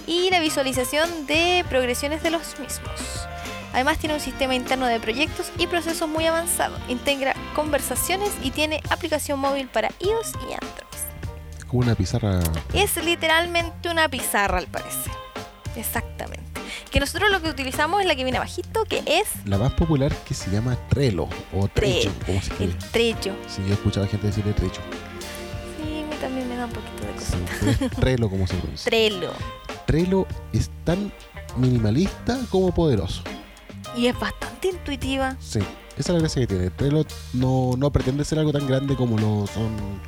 y la visualización de progresiones de los mismos. Además tiene un sistema interno de proyectos y procesos muy avanzado. Integra conversaciones y tiene aplicación móvil para iOS y Android. Como una pizarra. Es literalmente una pizarra al parecer. Exactamente. Que nosotros lo que utilizamos es la que viene abajito, que es La más popular que se llama Trello o Trecho, como se el trecho. Sí, yo he escuchado a gente decirle Trecho. Sí, a mí también me da un poquito de Sí, cosita. pero es Trello como se pronuncia. Trello. Trello es tan minimalista como poderoso. Y es bastante intuitiva. Sí, esa es la gracia que tiene. Trello no, no pretende ser algo tan grande como lo son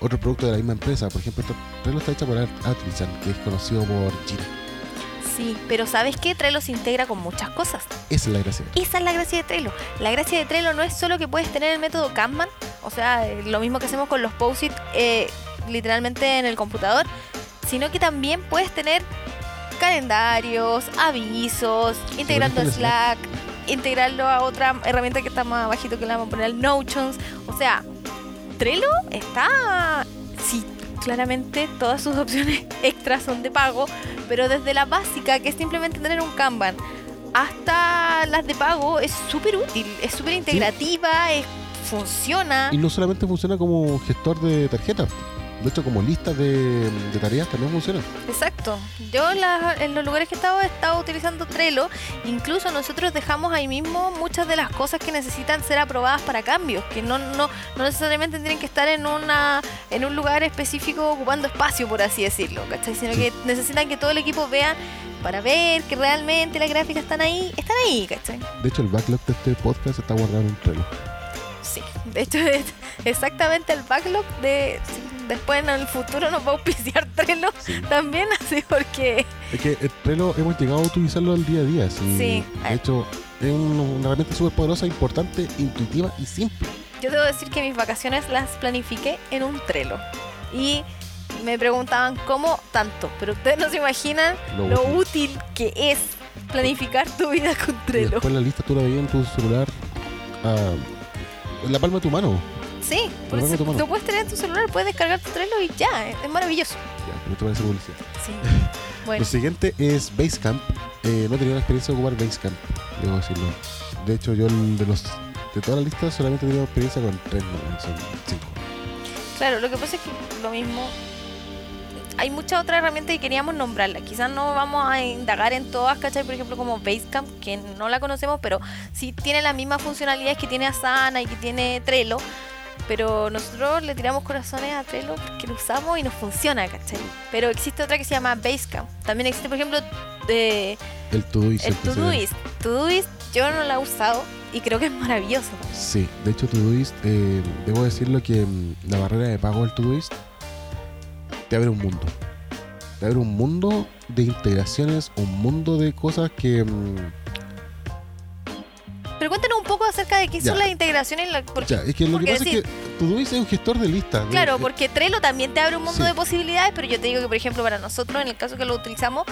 otros productos de la misma empresa. Por ejemplo, Trello está hecha por Artisan, que es conocido por China. Sí, pero ¿sabes qué? Trello se integra con muchas cosas. Esa es la gracia. Esa es la gracia de Trello. La gracia de Trello no es solo que puedes tener el método Kanban, o sea, eh, lo mismo que hacemos con los post-it eh, literalmente en el computador, sino que también puedes tener calendarios, avisos, integrando al Slack, integrarlo a otra herramienta que está más abajito que le vamos a poner el Notions. O sea, Trello está... Sí, claramente todas sus opciones extras son de pago, pero desde la básica, que es simplemente tener un Kanban, hasta las de pago, es súper útil, es súper integrativa, es- funciona. Y no solamente funciona como gestor de tarjetas. De hecho, como listas de, de tareas también funciona. Exacto. Yo en, la- en los lugares que he estado he estado utilizando Trello. Incluso nosotros dejamos ahí mismo muchas de las cosas que necesitan ser aprobadas para cambios, que no, no, no necesariamente tienen que estar en una en un lugar específico ocupando espacio, por así decirlo, ¿cachai? Sino Sí. que necesitan que todo el equipo vea para ver que realmente las gráficas están ahí, están ahí, ¿cachai? De hecho, el backlog de este podcast está guardado en Trello. Sí. De hecho es exactamente el backlog de... Después en el futuro nos va a auspiciar Trello Sí. también, así porque... Es que el Trello hemos llegado a utilizarlo al día a día. sí. Sí. De hecho, es un- una herramienta súper poderosa, importante, intuitiva y simple. Yo debo decir que mis vacaciones las planifiqué en un Trello. Y me preguntaban cómo tanto, pero ustedes no se imaginan Lo lo, útil. útil que es planificar tu vida con Y Trello. después la lista tú la veías en tu celular ah, en la palma de tu mano. Sí, por eso tú puedes tener en tu celular, puedes descargar tu Trello y ya, es maravilloso. Ya, no te parece publicidad. Sí. Bueno, Lo siguiente es Basecamp. Eh, no he tenido la experiencia de ocupar Basecamp, debo decirlo. De hecho, yo de los de toda la lista solamente he tenido experiencia con tres, no, son cinco. claro, lo que pasa es que lo mismo. Hay muchas otras herramientas y queríamos nombrarlas. Quizás no vamos a indagar en todas, ¿cachai? Por ejemplo, como Basecamp, que no la conocemos, pero sí tiene las mismas funcionalidades que tiene Asana y que tiene Trello. Pero nosotros le tiramos corazones a Trello porque lo usamos y nos funciona, ¿cachai? Pero existe otra que se llama Basecamp. También existe, por ejemplo, eh, El Todoist. el. Todoist. Todoist yo no la he usado y creo que es maravilloso. Sí, de hecho Todoist, eh, debo decirlo que mm, la barrera de pago del Todoist te abre un mundo. Te abre un mundo de integraciones, un mundo de cosas que... mm, Pero cuéntanos acerca de qué Ya. son las integraciones. la- porque- ya, es que lo que pasa decir- es que Todoist es un gestor de listas. Claro, Eh, porque Trello también te abre un mundo Sí. de posibilidades, pero yo te digo que, por ejemplo, para nosotros, en el caso que lo utilizamos,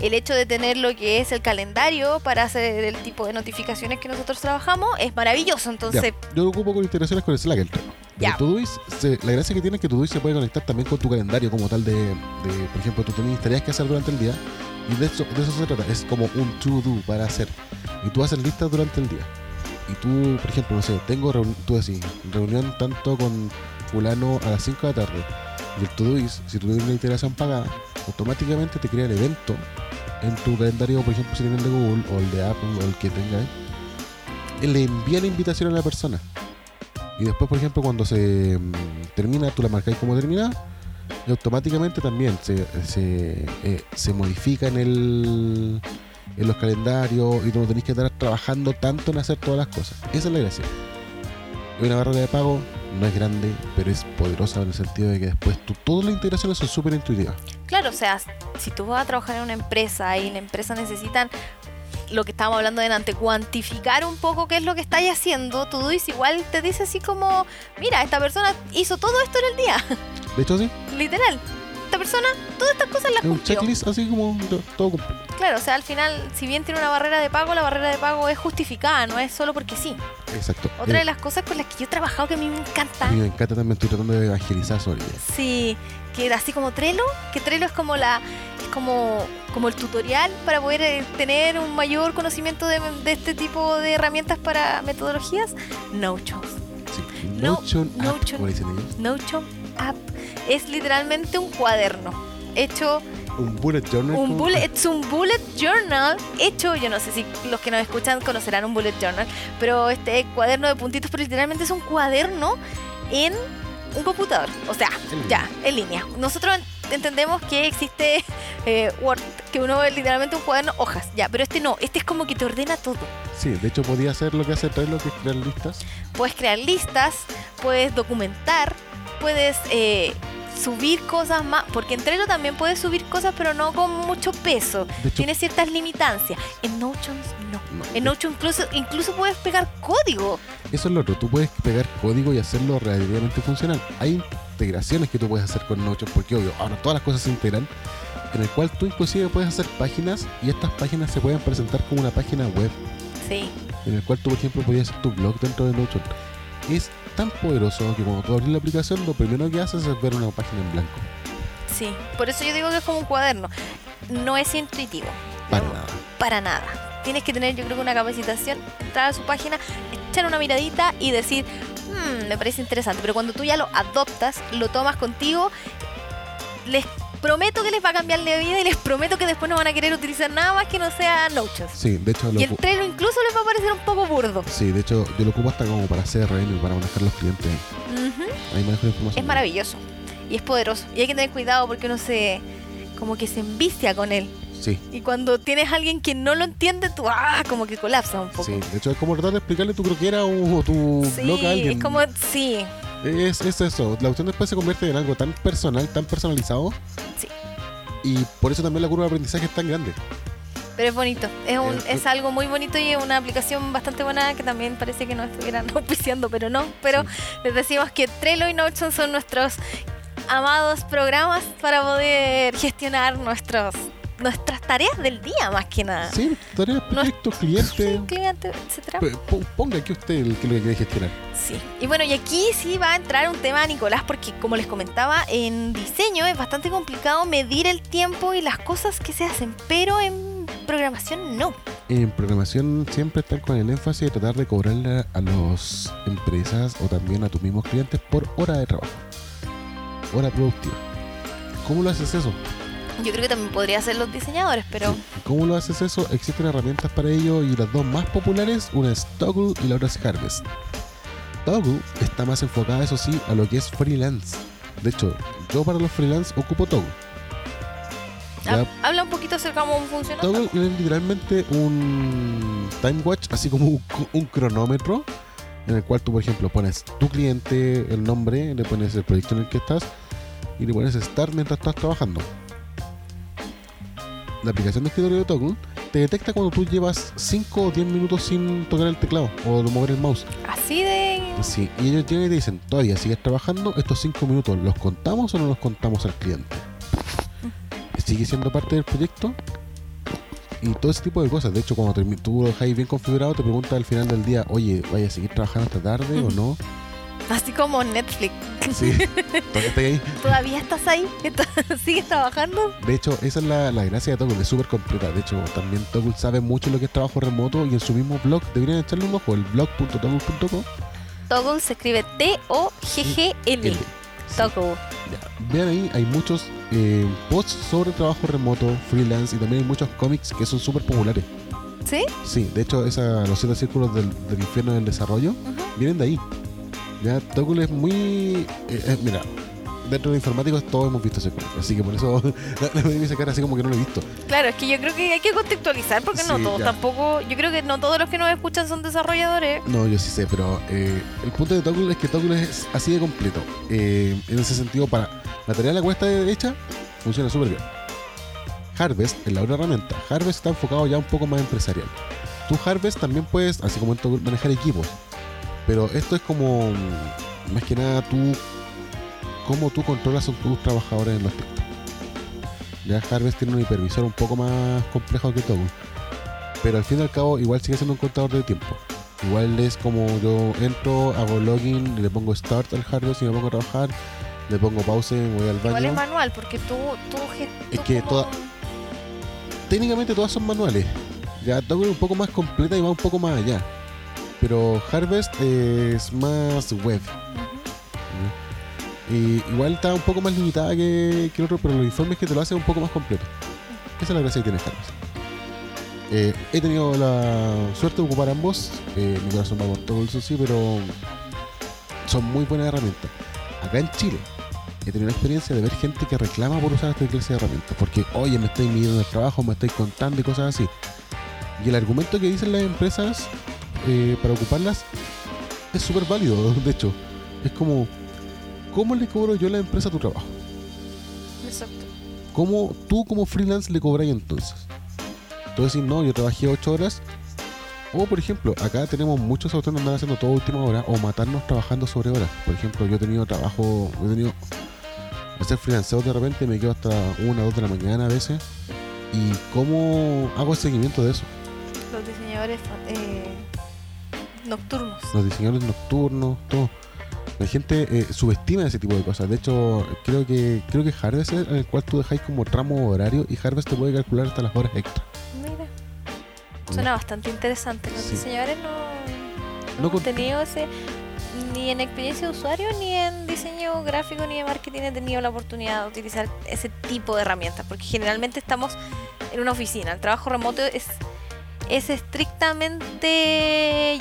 el hecho de tener lo que es el calendario para hacer el tipo de notificaciones que nosotros trabajamos es maravilloso. ya, Entonces, yo lo ocupo con integraciones con el Slack, el Trello. Ya. Todoist, se- la gracia que tiene es que Todoist se puede conectar también con tu calendario como tal de, de, por ejemplo, tú tenías tareas que hacer durante el día y de eso, de eso se trata, es como un to-do para hacer. Y tú haces listas durante el día. Y tú, por ejemplo, no sé, tengo tú decís, reunión tanto con fulano a las 5 de la tarde. Y el Todoist, si tú tienes una integración pagada, automáticamente te crea el evento en tu calendario, por ejemplo, si tienes el de Google o el de Apple o el que tengas, le envía la invitación a la persona. Y después, por ejemplo, cuando se mm, termina, tú la marcáis como terminada y automáticamente también se, se, eh, se modifica en el en los calendarios y tú no tenés que estar trabajando tanto en hacer todas las cosas. Esa es la gracia. Una barrera de pago, no es grande, pero es poderosa en el sentido de que después tú, todas las integraciones son súper intuitivas. claro, o sea, si tú vas a trabajar en una empresa y la empresa necesitan lo que estábamos hablando delante, cuantificar un poco qué es lo que estáis haciendo, Todoist igual te dice así como, mira, esta persona hizo todo esto en el día, De hecho, sí, literal. Persona, todas estas cosas las un cumplió. checklist así como to- todo completo. Claro, o sea, al final, si bien tiene una barrera de pago, la barrera de pago es justificada, no es solo porque sí. Exacto. Otra Eh, de las cosas con las que yo he trabajado que a mí me encanta, a mí me encanta también, estoy tratando de evangelizar sobre ella. sí, que así como Trello, que Trello es como la es como como el tutorial para poder eh, tener un mayor conocimiento de, de este tipo de herramientas para metodologías. Notion. Sí. No- app, Notion. como dicen ellos. Notion app es literalmente un cuaderno hecho Un bullet journal. un como- bullet, es un bullet journal hecho, yo no sé si los que nos escuchan conocerán un bullet journal, pero este cuaderno de puntitos, pero literalmente es un cuaderno en un computador, o sea, En línea. ya, en línea. Nosotros en- entendemos que existe eh, Word, que uno ve literalmente un cuaderno, hojas, ya, pero este no, este es como que te ordena todo. Sí, de hecho podía hacer lo que hace Trello, que es crear listas. Puedes crear listas, puedes documentar, puedes eh, subir cosas más, porque en Trello también puedes subir cosas, pero no con mucho peso. Hecho, Tiene ciertas limitancias. En Notion no. no, En Notion incluso, incluso puedes pegar código. eso es lo otro. Tú puedes pegar código y hacerlo relativamente funcional. Hay integraciones que tú puedes hacer con Notion, porque obvio, ahora todas las cosas se integran, en el cual tú inclusive puedes hacer páginas y estas páginas se pueden presentar como una página web, Sí. en el cual tú, por ejemplo, podías hacer tu blog dentro de Notion. Es tan poderoso que cuando tú abres la aplicación, lo primero que haces es ver una página en blanco. Sí. Por eso yo digo que es como un cuaderno. No es intuitivo. Para No, nada. Para nada. Tienes que tener, yo creo que una capacitación, entrar a su página, echar una miradita y decir, "Hmm, me parece interesante. Pero cuando tú ya lo adoptas, lo tomas contigo, les prometo que les va a cambiar la vida y les prometo que después no van a querer utilizar nada más que no sea Notion. Sí, de hecho, lo Y el Trello incluso les va a parecer un poco burdo. sí, de hecho, yo lo ocupo hasta como para CRM y para manejar los clientes. Ahí manejo la información. Es maravilloso y es poderoso. Y hay que tener cuidado porque uno se como que se envicia con él. Sí, Y cuando tienes a alguien que no lo entiende, tú ah, como que colapsa un poco. sí. De hecho, es como tratar de explicarle tu croquera o, o tu Sí, blog a alguien. es como, sí, Es, es eso. La opción después se convierte en algo tan personal, tan personalizado. Sí. Y por eso también la curva de aprendizaje es tan grande. pero es bonito. Es, un, es algo muy bonito y es una aplicación bastante buena que también parece que nos estuvieran auspiciando, pero no. Pero Sí. les decimos que Trello y Notion son nuestros amados programas para poder gestionar nuestros nuestras tareas del día, más que nada. Sí, tareas, proyectos, Sí, clientes. cliente, etcétera. Ponga aquí usted el que lo que quiere gestionar. Sí. Y bueno, y aquí sí va a entrar un tema, Nicolás, porque como les comentaba, en diseño es bastante complicado medir el tiempo y las cosas que se hacen, pero en programación no. En programación siempre están con el énfasis de tratar de cobrarle a las empresas o también a tus mismos clientes por hora de trabajo. Hora productiva. ¿Cómo lo haces eso? Yo creo que también podría ser los diseñadores, pero. ¿Cómo lo haces eso? Existen herramientas para ello y las dos más populares, una es Toggle y la otra es Harvest. Toggle está más enfocada, eso sí, a lo que es freelance. De hecho, yo para los freelance ocupo Toggle. Ha- Habla un poquito acerca de cómo funciona. Toggle es literalmente un time watch, así como un, un cronómetro, en el cual tú, por ejemplo, pones tu cliente, el nombre, le pones el proyecto en el que estás y le pones start mientras estás trabajando. La aplicación de escritorio de Toggle te detecta cuando tú llevas 5 o 10 minutos sin tocar el teclado o mover el mouse. Así de. Sí, y ellos llegan y te dicen, todavía sigues trabajando, estos 5 minutos, ¿los contamos o no los contamos al cliente? ¿Sigue siendo parte del proyecto? Y todo ese tipo de cosas. De hecho, cuando tú lo dejáis bien configurado, te pregunta al final del día, oye, ¿vaya a seguir trabajando esta tarde o no? Así como Netflix. Sí, todavía está ahí. ¿Todavía estás ahí? ¿Estás- ¿Sigues trabajando? De hecho, esa es la, la gracia de Toggle, es súper completa. De hecho, también Toggle sabe mucho lo que es trabajo remoto y en su mismo blog deberían echarle un ojo, el blog.toggle.com. Toggle se escribe T-O-G-G-L. Toggle. Vean ahí, hay muchos eh, posts sobre trabajo remoto, freelance y también hay muchos cómics que son súper populares. ¿Sí? Sí, de hecho, esa, los siete círculos del, del infierno del desarrollo vienen de ahí. Ya, Toggle es muy. eh, eh, mira, dentro de informáticos todos hemos visto ese cómic, así que por eso la me esa cara así como que no lo he visto. Claro, es que yo creo que hay que contextualizar porque no todos ya. tampoco. Yo creo que no todos los que nos escuchan son desarrolladores. No, yo sí sé, pero eh, el punto de Toggle es que Toggle es así de completo. Eh, en ese sentido, para la tarea de la cuesta hecha, funciona súper bien. Harvest es la otra herramienta. Harvest está enfocado ya un poco más empresarial. Tú Harvest también puedes, así como en Toggle, manejar equipos. Pero esto es como, mm, más que nada, tú, cómo tú controlas a tus trabajadores en los tiempos. Ya Harvest tiene un hipervisor un poco más complejo que Toggle. Pero al fin y al cabo, igual sigue siendo un contador de tiempo. Igual es como yo entro, hago login, le pongo start al Harvest y me pongo a trabajar, le pongo pause, me voy al Igual es baño. manual porque tú. tú, ge- Es tú que como- toda- Técnicamente todas son manuales. Ya es un poco más completa y va un poco más allá. Pero Harvest es más web. Y igual está un poco más limitada que, que el otro, pero los informes que te lo hacen un poco más completo. Esa es la gracia que tiene Harvest. Eh, he tenido la suerte de ocupar ambos. Eh, mi corazón va con todo eso sí, pero son muy buenas herramientas. Acá en Chile he tenido la experiencia de ver gente que reclama por usar esta clase de herramientas. Porque, oye, me estáis midiendo el trabajo, me estáis contando y cosas así. Y el argumento que dicen las empresas eh, para ocuparlas es súper válido, de hecho. Es como, ¿cómo le cobro yo a la empresa tu trabajo? Exacto. ¿Cómo tú como freelance le cobráis entonces? Tú decís, no, yo trabajé 8 horas. O, por ejemplo, acá tenemos muchos autónomos que haciendo todo última hora o matarnos trabajando sobre horas. Por ejemplo, yo he tenido trabajo, he tenido. Ser freelanceo de repente me quedo hasta 1 o 2 de la mañana a veces. ¿Y cómo hago el seguimiento de eso? Los diseñadores eh, nocturnos. Los diseñadores nocturnos, todo. La gente eh, subestima ese tipo de cosas. De hecho, creo que creo que Harvest es en el cual tú dejáis como tramo horario y Harvest te puede calcular hasta las horas extra. Mira. Suena bastante interesante. Los Sí. diseñadores no, No no hemos tenido ese. Ni en experiencia de usuario, ni en diseño gráfico, ni en marketing he tenido la oportunidad de utilizar ese tipo de herramientas. Porque generalmente estamos en una oficina. El trabajo remoto es, es estrictamente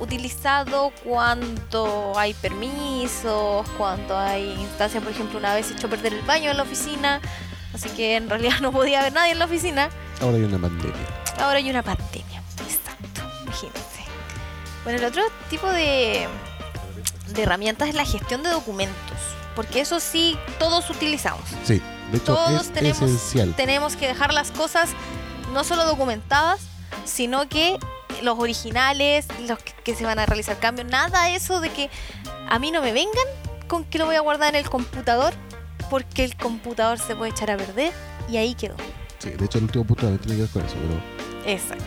utilizado cuando hay permisos, cuando hay instancias, por ejemplo, una vez he hecho perder el baño en la oficina, así que en realidad no podía haber nadie en la oficina. Ahora hay una pandemia. Ahora hay una pandemia. Exacto, imagínense. Bueno, el otro tipo de, de herramientas es la gestión de documentos, porque eso sí, todos utilizamos. Sí, de hecho Todos es tenemos- esencial. Tenemos que dejar las cosas no solo documentadas, sino que los originales, los que, que se van a realizar cambios, nada eso de que a mí no me vengan con que lo voy a guardar en el computador, porque el computador se puede echar a perder y ahí quedó. Sí, de hecho el último punto también tiene que ver con eso, pero Exacto.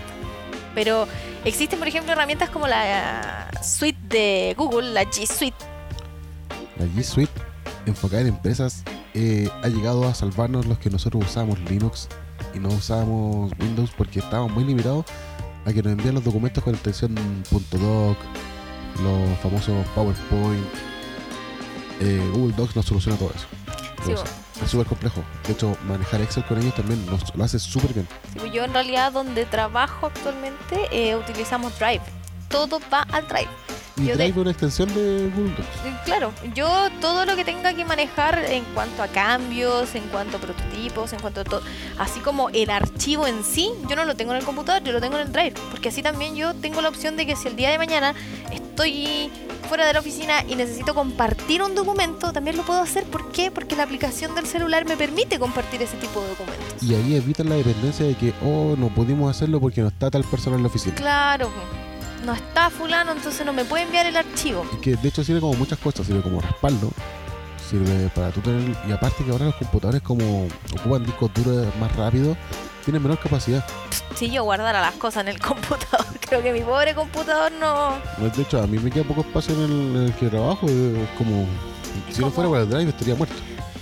Pero existen, por ejemplo, herramientas como la suite de Google, la G Suite. la G Suite enfocada en empresas eh, ha llegado a salvarnos los que nosotros usábamos Linux y no usábamos Windows porque estábamos muy limitados a que nos envían los documentos con extensión .doc, los famosos PowerPoint. Eh, Google Docs nos soluciona todo eso. Sí. Es súper complejo. De hecho, manejar Excel con ellos también nos, lo hace súper bien. Sí, pues yo en realidad donde trabajo actualmente eh, utilizamos Drive. Todo va al Drive. Y Yo de- es una extensión de Google Docs. Eh, Claro, yo todo lo que tenga que manejar en cuanto a cambios, en cuanto a prototipos, en cuanto a todo, así como el archivo en sí, yo no lo tengo en el computador, yo lo tengo en el Drive, porque así también yo tengo la opción de que si el día de mañana estoy fuera de la oficina y necesito compartir un documento, también lo puedo hacer. ¿Por qué? Porque la aplicación del celular me permite compartir ese tipo de documentos. Y ahí evitan la dependencia de que, oh, no pudimos hacerlo porque no está tal persona en la oficina. Claro, no está fulano, entonces no me puede enviar el archivo. Y que de hecho sirve como muchas cosas, sirve como respaldo, sirve para tú tener, y aparte que ahora los computadores como ocupan discos duros más rápido, tienen menor capacidad. Si yo guardara las cosas en el computador, creo que mi pobre computador no... De hecho, a mí me queda poco espacio en el, en el que trabajo, es como, ¿Y si no fuera para el drive estaría muerto.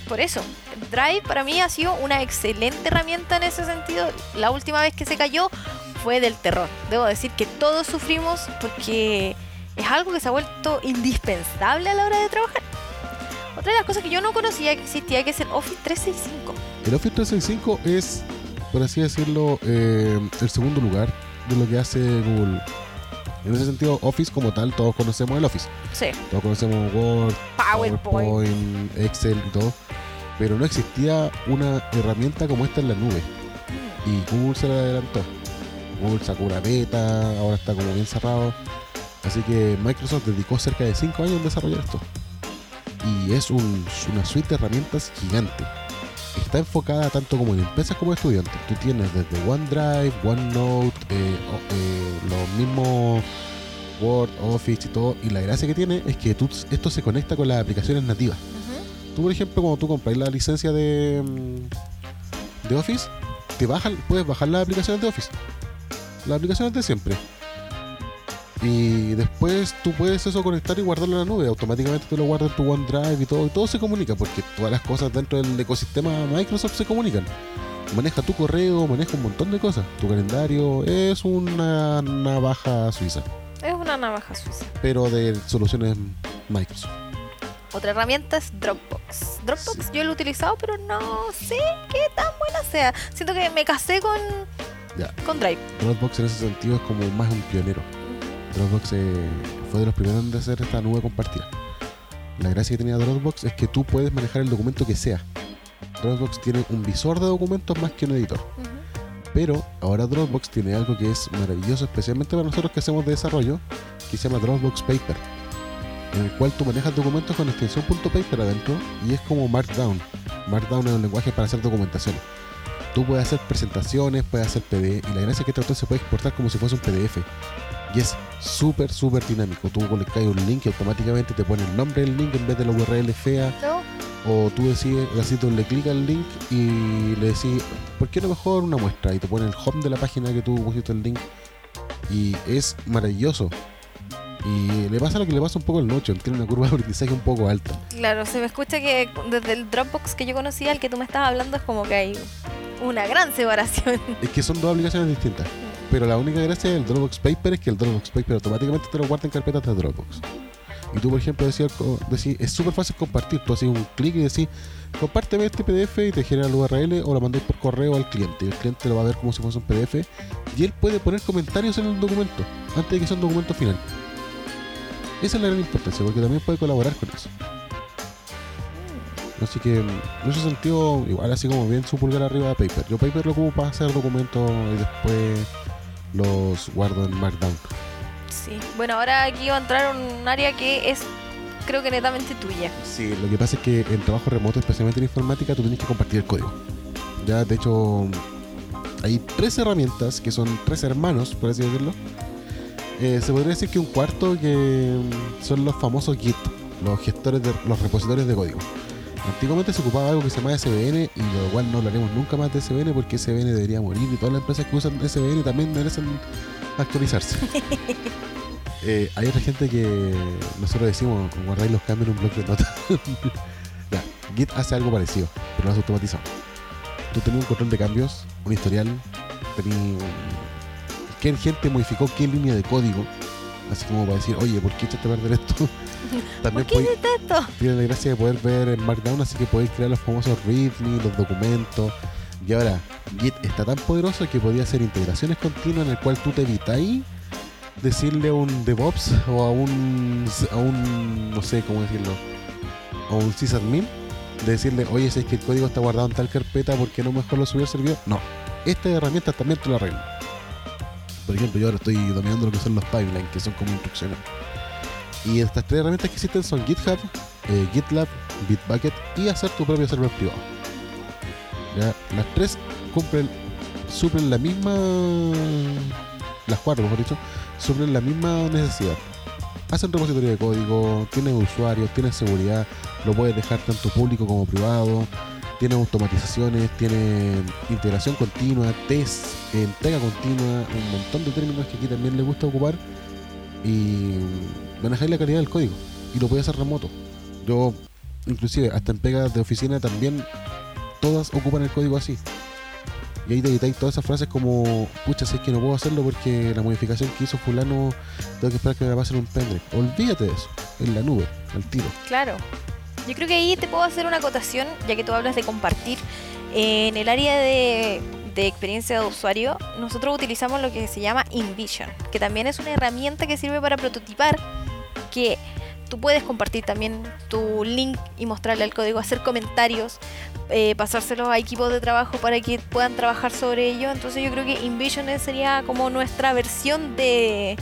Por eso, Drive para mí ha sido una excelente herramienta en ese sentido. La última vez que se cayó fue del terror. Debo decir que todos sufrimos porque es algo que se ha vuelto indispensable a la hora de trabajar. Otra de las cosas que yo no conocía que existía, que es el Office 365. El Office 365 es, por así decirlo, eh, el segundo lugar de lo que hace Google. En ese sentido, Office como tal, todos conocemos el Office. Sí, Todos conocemos Word, PowerPoint. PowerPoint, Excel y todo. Pero no existía una herramienta como esta en la nube. Y Google se la adelantó. Google sacó una beta, ahora está como bien cerrado. Así que Microsoft dedicó cerca de 5 años en desarrollar esto. Y es un- una suite de herramientas gigante. Está enfocada tanto como en empresas como estudiantes. Tú tienes desde OneDrive, OneNote, eh, eh, los mismos Word, Office y todo. Y la gracia que tiene es que tú- esto se conecta con las aplicaciones nativas. Ujú. Tú, por ejemplo, cuando tú compras la licencia de, mm, de Office, te bajan, puedes bajar las aplicaciones de Office. Las aplicaciones de siempre. Y después tú puedes eso conectar y guardarlo en la nube. Automáticamente te lo guardas en tu OneDrive y todo. Y todo se comunica porque todas las cosas dentro del ecosistema Microsoft se comunican. Maneja tu correo, maneja un montón de cosas. Tu calendario es una navaja suiza, Es una navaja suiza. pero de soluciones Microsoft. Otra herramienta es Dropbox. Dropbox yo lo he utilizado, pero no sé qué tan buena sea. Siento que me casé con, Ya. con Drive. Dropbox en ese sentido es como más un pionero. Dropbox eh, fue de los primeros en hacer esta nube compartida. La gracia que tenía Dropbox es que tú puedes manejar el documento que sea. Dropbox tiene un visor de documentos más que un editor. Ujú. Pero ahora Dropbox tiene algo que es maravilloso, especialmente para nosotros que hacemos de desarrollo, que se llama Dropbox Paper, en el cual tú manejas documentos con extensión .paper adentro y es como Markdown. Markdown es un lenguaje para hacer documentación. Tú puedes hacer presentaciones, puedes hacer PDF y la gracia es que esto se puede exportar como si fuese un PDF. Y es súper, súper dinámico. Tú colocas un link y automáticamente te pone el nombre del link en vez de la URL fea. ¿No? O tú decides, así tú le clicas al link y le decís, ¿por qué no mejor una muestra? Y te pone el home de la página que tú pusiste el link. Y es maravilloso. Y le pasa lo que le pasa un poco al Notion, tiene una curva de aprendizaje un poco alta. Claro, se me escucha que desde el Dropbox que yo conocía, el que tú me estabas hablando, es como que hay una gran separación. Es que son dos aplicaciones distintas. Pero la única gracia del Dropbox Paper es que el Dropbox Paper automáticamente te lo guarda en carpetas de Dropbox. Y tú, por ejemplo, decías, decís, es súper fácil compartir. Tú haces un clic y decís, compárteme este PDF y te genera el URL o lo mandáis por correo al cliente. Y el cliente lo va a ver como si fuese un PDF. Y él puede poner comentarios en el documento antes de que sea un documento final. Esa es la gran importancia, porque también puede colaborar con eso. Así que en ese sentido, igual así como bien su pulgar arriba de Paper. Yo Paper lo ocupo para hacer documentos y después los guardo en Markdown. Sí. Bueno, ahora aquí va a entrar un área que es, creo que netamente tuya. Sí, lo que pasa es que en trabajo remoto, especialmente en informática, tú tienes que compartir el código. Ya, de hecho, hay tres herramientas que son tres hermanos, por así decirlo. Eh, se podría decir que un cuarto que mm, son los famosos Git, los gestores de los repositorios de código. Antiguamente se ocupaba algo que se llama SVN y lo cual no hablaremos nunca más de SVN porque SVN debería morir y todas las empresas que usan SVN también merecen actualizarse. Eh, hay otra gente que nosotros decimos guardáis los cambios en un bloque de notas. Git hace algo parecido, pero lo hace automatizado. Tú tenías un control de cambios, un historial, tenías qué gente modificó qué línea de código, así como para decir, oye, ¿por qué echaste a perder esto? También ¿Por qué esto? tiene la gracia de poder ver en Markdown, así que podéis crear los famosos README, los documentos. Y ahora, Git está tan poderoso que podía hacer integraciones continuas en el cual tú te evitáis decirle a un DevOps o a un, a un no sé cómo decirlo, a un sysadmin, de decirle, oye, si es que el código está guardado en tal carpeta, ¿por qué no mejor lo subí al servidor? No, estas herramientas también te lo arreglan. Por ejemplo, yo ahora estoy dominando lo que son los pipelines, que son como instrucciones. Y estas tres herramientas que existen son GitHub, eh, GitLab, Bitbucket y hacer tu propio server privado. Las tres cumplen, suplen la misma, las cuatro mejor dicho, suplen la misma necesidad. Hacen repositorio de código, tienen usuarios, tienen seguridad, lo puedes dejar tanto público como privado, tiene automatizaciones, tiene integración continua, test, entrega continua, un montón de términos que aquí también les gusta ocupar y manejar la calidad del código y lo puedes hacer remoto. Yo, inclusive, hasta en pegas de oficina también todas ocupan el código así. Y ahí te evitáis todas esas frases como, pucha, si es que no puedo hacerlo porque la modificación que hizo fulano tengo que esperar que me la pasen un pendrive. Olvídate de eso, en la nube, al tiro. Claro. Yo creo que ahí te puedo hacer una acotación, ya que tú hablas de compartir. En el área de, experiencia de usuario, nosotros utilizamos lo que se llama InVision, que también es una herramienta que sirve para prototipar, que tú puedes compartir también tu link y mostrarle el código, hacer comentarios, eh, pasárselos a equipos de trabajo para que puedan trabajar sobre ello. Entonces yo creo que InVision sería como nuestra versión de...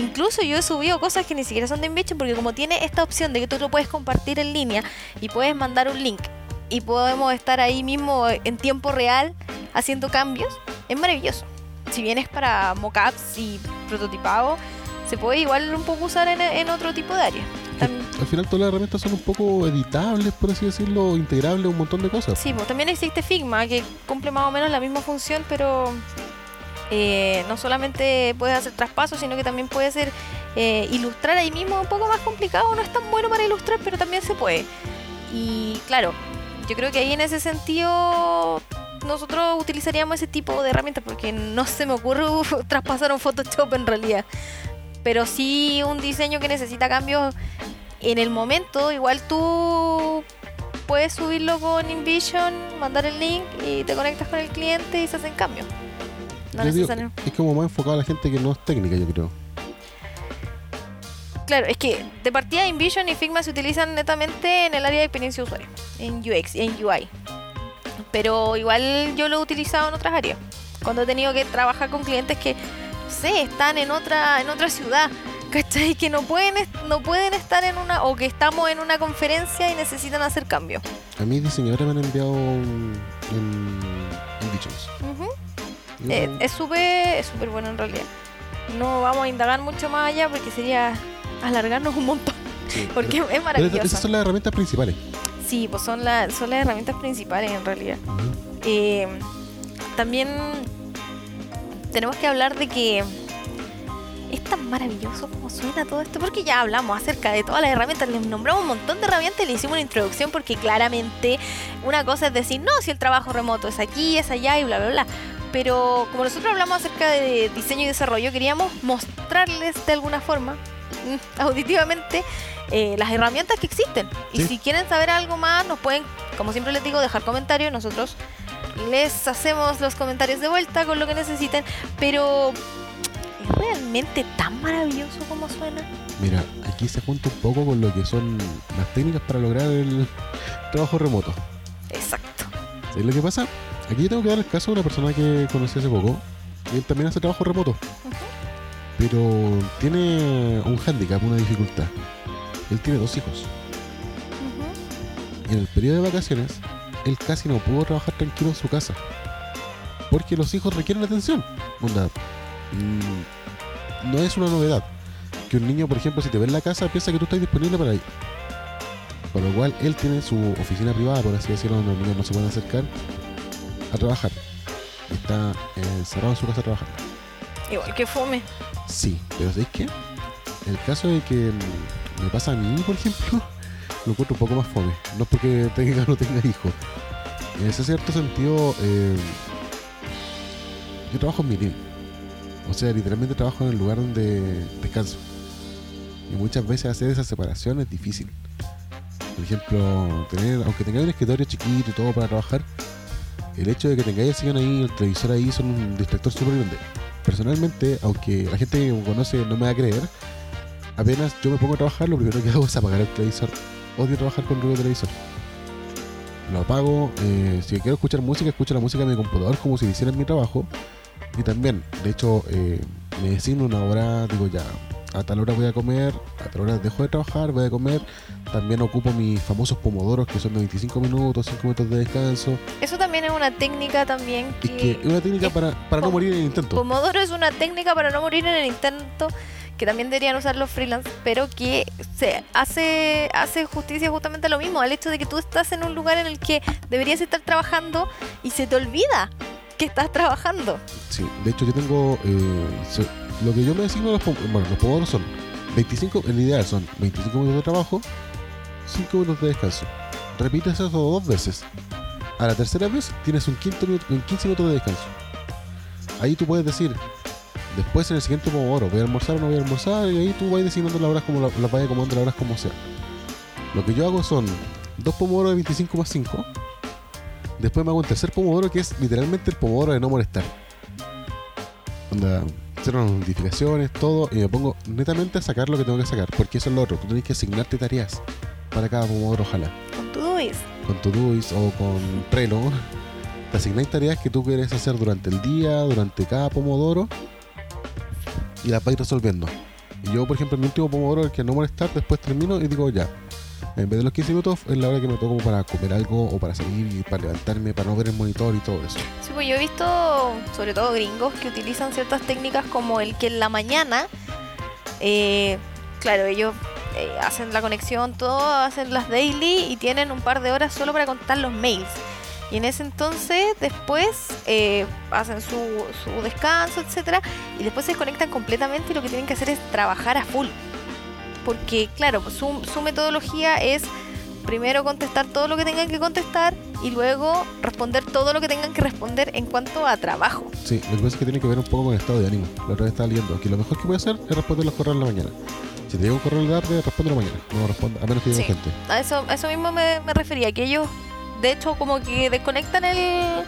Incluso yo he subido cosas que ni siquiera son de InVision porque como tiene esta opción de que tú lo puedes compartir en línea y puedes mandar un link y podemos estar ahí mismo en tiempo real haciendo cambios, es maravilloso. Si bien es para mockups y prototipado, se puede igual un poco usar en, en otro tipo de áreas. Al final todas las herramientas son un poco editables, por así decirlo, integrables, un montón de cosas. Sí, pues también existe Figma que cumple más o menos la misma función, pero eh, no solamente puedes hacer traspasos, sino que también puede ser eh, ilustrar ahí mismo un poco más complicado. No es tan bueno para ilustrar, pero también se puede. Y claro, yo creo que ahí en ese sentido nosotros utilizaríamos ese tipo de herramientas porque no se me ocurre traspasar un Photoshop en realidad. Pero sí un diseño que necesita cambios en el momento, igual tú puedes subirlo con InVision, mandar el link y te conectas con el cliente y se hacen cambios. No Yo digo, es como más enfocado a la gente que no es técnica, yo creo. Claro, es que de partida InVision y Figma se utilizan netamente en el área de experiencia de usuario, en UX y en UI. Pero igual yo lo he utilizado en otras áreas. Cuando he tenido que trabajar con clientes que, no sé, están en otra, en otra ciudad, ¿cachai? Que no pueden, no pueden estar en una, o que estamos en una conferencia y necesitan hacer cambios. A mí diseñadores me han enviado un-. Y Eh, es súper es súper bueno en realidad. No vamos a indagar mucho más allá porque sería alargarnos un montón. sí. Porque es Pero esas maravilloso. son las herramientas principales. Sí, pues son, la- son las herramientas principales en realidad. Eh, también tenemos que hablar de que es tan maravilloso como suena todo esto, porque ya hablamos acerca de todas las herramientas, les nombramos un montón de herramientas y le hicimos una introducción porque claramente una cosa es decir, no, si el trabajo remoto es aquí, es allá y bla, bla, bla. Pero como nosotros hablamos acerca de diseño y desarrollo, queríamos mostrarles de alguna forma, mm, auditivamente, eh, las herramientas que existen. Y si quieren saber algo más, nos pueden, como siempre les digo, dejar comentarios. Nosotros les hacemos los comentarios de vuelta con lo que necesiten. Pero es realmente tan maravilloso como suena. Mira, aquí se junta un poco con lo que son las técnicas para lograr el trabajo remoto. Exacto. ¿Sabes lo que pasa? Aquí tengo que dar el caso de una persona que conocí hace poco. Y él también hace trabajo remoto. Pero tiene un hándicap, una dificultad. Él tiene dos hijos. En el periodo de vacaciones, él casi no pudo trabajar tranquilo en su casa. Porque los hijos requieren atención. Onda, mm, no es una novedad. Que un niño, por ejemplo, si te ve en la casa, piensa que tú estás disponible para ir. Por lo cual, él tiene su oficina privada, por así decirlo, donde los niños no se pueden acercar a trabajar. Está encerrado en su casa trabajando. Igual que fome. Sí, pero ¿sabes qué? El caso de que me pasa a mí, por ejemplo, lo encuentro un poco más fome. No es porque tenga o no tenga hijos. En ese cierto sentido, eh, yo trabajo en mi living. O sea, literalmente trabajo en el lugar donde descanso. Y muchas veces hacer esa separación es difícil. Por ejemplo, tener, aunque tengáis un escritorio chiquito y todo para trabajar, el hecho de que tengáis el sillón ahí, el televisor ahí, son un distractor súper grande. personalmente, aunque la gente que me conoce no me va a creer, apenas yo me pongo a trabajar, lo primero que hago es apagar el televisor. Odio trabajar con ruido de televisor. Lo apago, eh, si quiero escuchar música, escucho la música en mi computador como si hiciera mi trabajo. Y también, de hecho, eh, me designo una hora, digo ya, a tal hora voy a comer, a tal hora dejo de trabajar, voy a comer. También ocupo mis famosos pomodoros que son de 25 minutos, 5 minutos de descanso. Eso también es una técnica también que... que es una técnica es para, para no morir en el intento. Pomodoro es una técnica para no morir en el intento que también deberían usar los freelance, pero que se hace, hace justicia justamente a lo mismo, al hecho de que tú estás en un lugar en el que deberías estar trabajando y se te olvida que estás trabajando. Sí, de hecho yo tengo... eh, lo que yo me designo, los, pom- bueno, los pomodoros son 25, el ideal son 25 minutos de trabajo, 5 minutos de descanso. Repites eso dos veces. A la tercera vez tienes un, quinto un 15 minutos de descanso. Ahí tú puedes decir, después en el siguiente pomodoro, voy a almorzar o no voy a almorzar, y ahí tú vas designando las horas como la- las vayas acomodando las horas como sea. Lo que yo hago son dos pomodoros de 25 más 5. Después me hago un tercer pomodoro que es literalmente el pomodoro de no molestar. Onda, cero las notificaciones, todo, y me pongo netamente a sacar lo que tengo que sacar, porque eso es lo otro. Tú tienes que asignarte tareas para cada pomodoro, ojalá. Con tu dois. Con Todoist o con Trello, te asignáis tareas que tú quieres hacer durante el día, durante cada pomodoro, y las vais resolviendo. Y yo, por ejemplo, en mi último pomodoro, el que no molestar, después termino y digo ya. En vez de los 15 minutos, es la hora que me toco para comer algo o para salir y para levantarme, para no ver el monitor y todo eso. Sí, pues yo he visto, sobre todo gringos, que utilizan ciertas técnicas como el que en la mañana, eh, claro, ellos eh, hacen la conexión, todo, hacen las daily y tienen un par de horas solo para contar los mails. Y en ese entonces, después eh, hacen su, su descanso, etcétera, y después se desconectan completamente y lo que tienen que hacer es trabajar a full. Porque, claro, pues, su, su metodología es primero contestar todo lo que tengan que contestar y luego responder todo lo que tengan que responder en cuanto a trabajo. Sí, lo que pasa es que tiene que ver un poco con el estado de ánimo. La otra vez estaba leyendo que lo mejor que puede hacer es responder los correos en la mañana. Si te llega un correo en la tarde, responde mañana. No responde, a menos que llegue Sí. gente. A eso, a eso mismo me, me refería, que ellos de hecho como que desconectan el,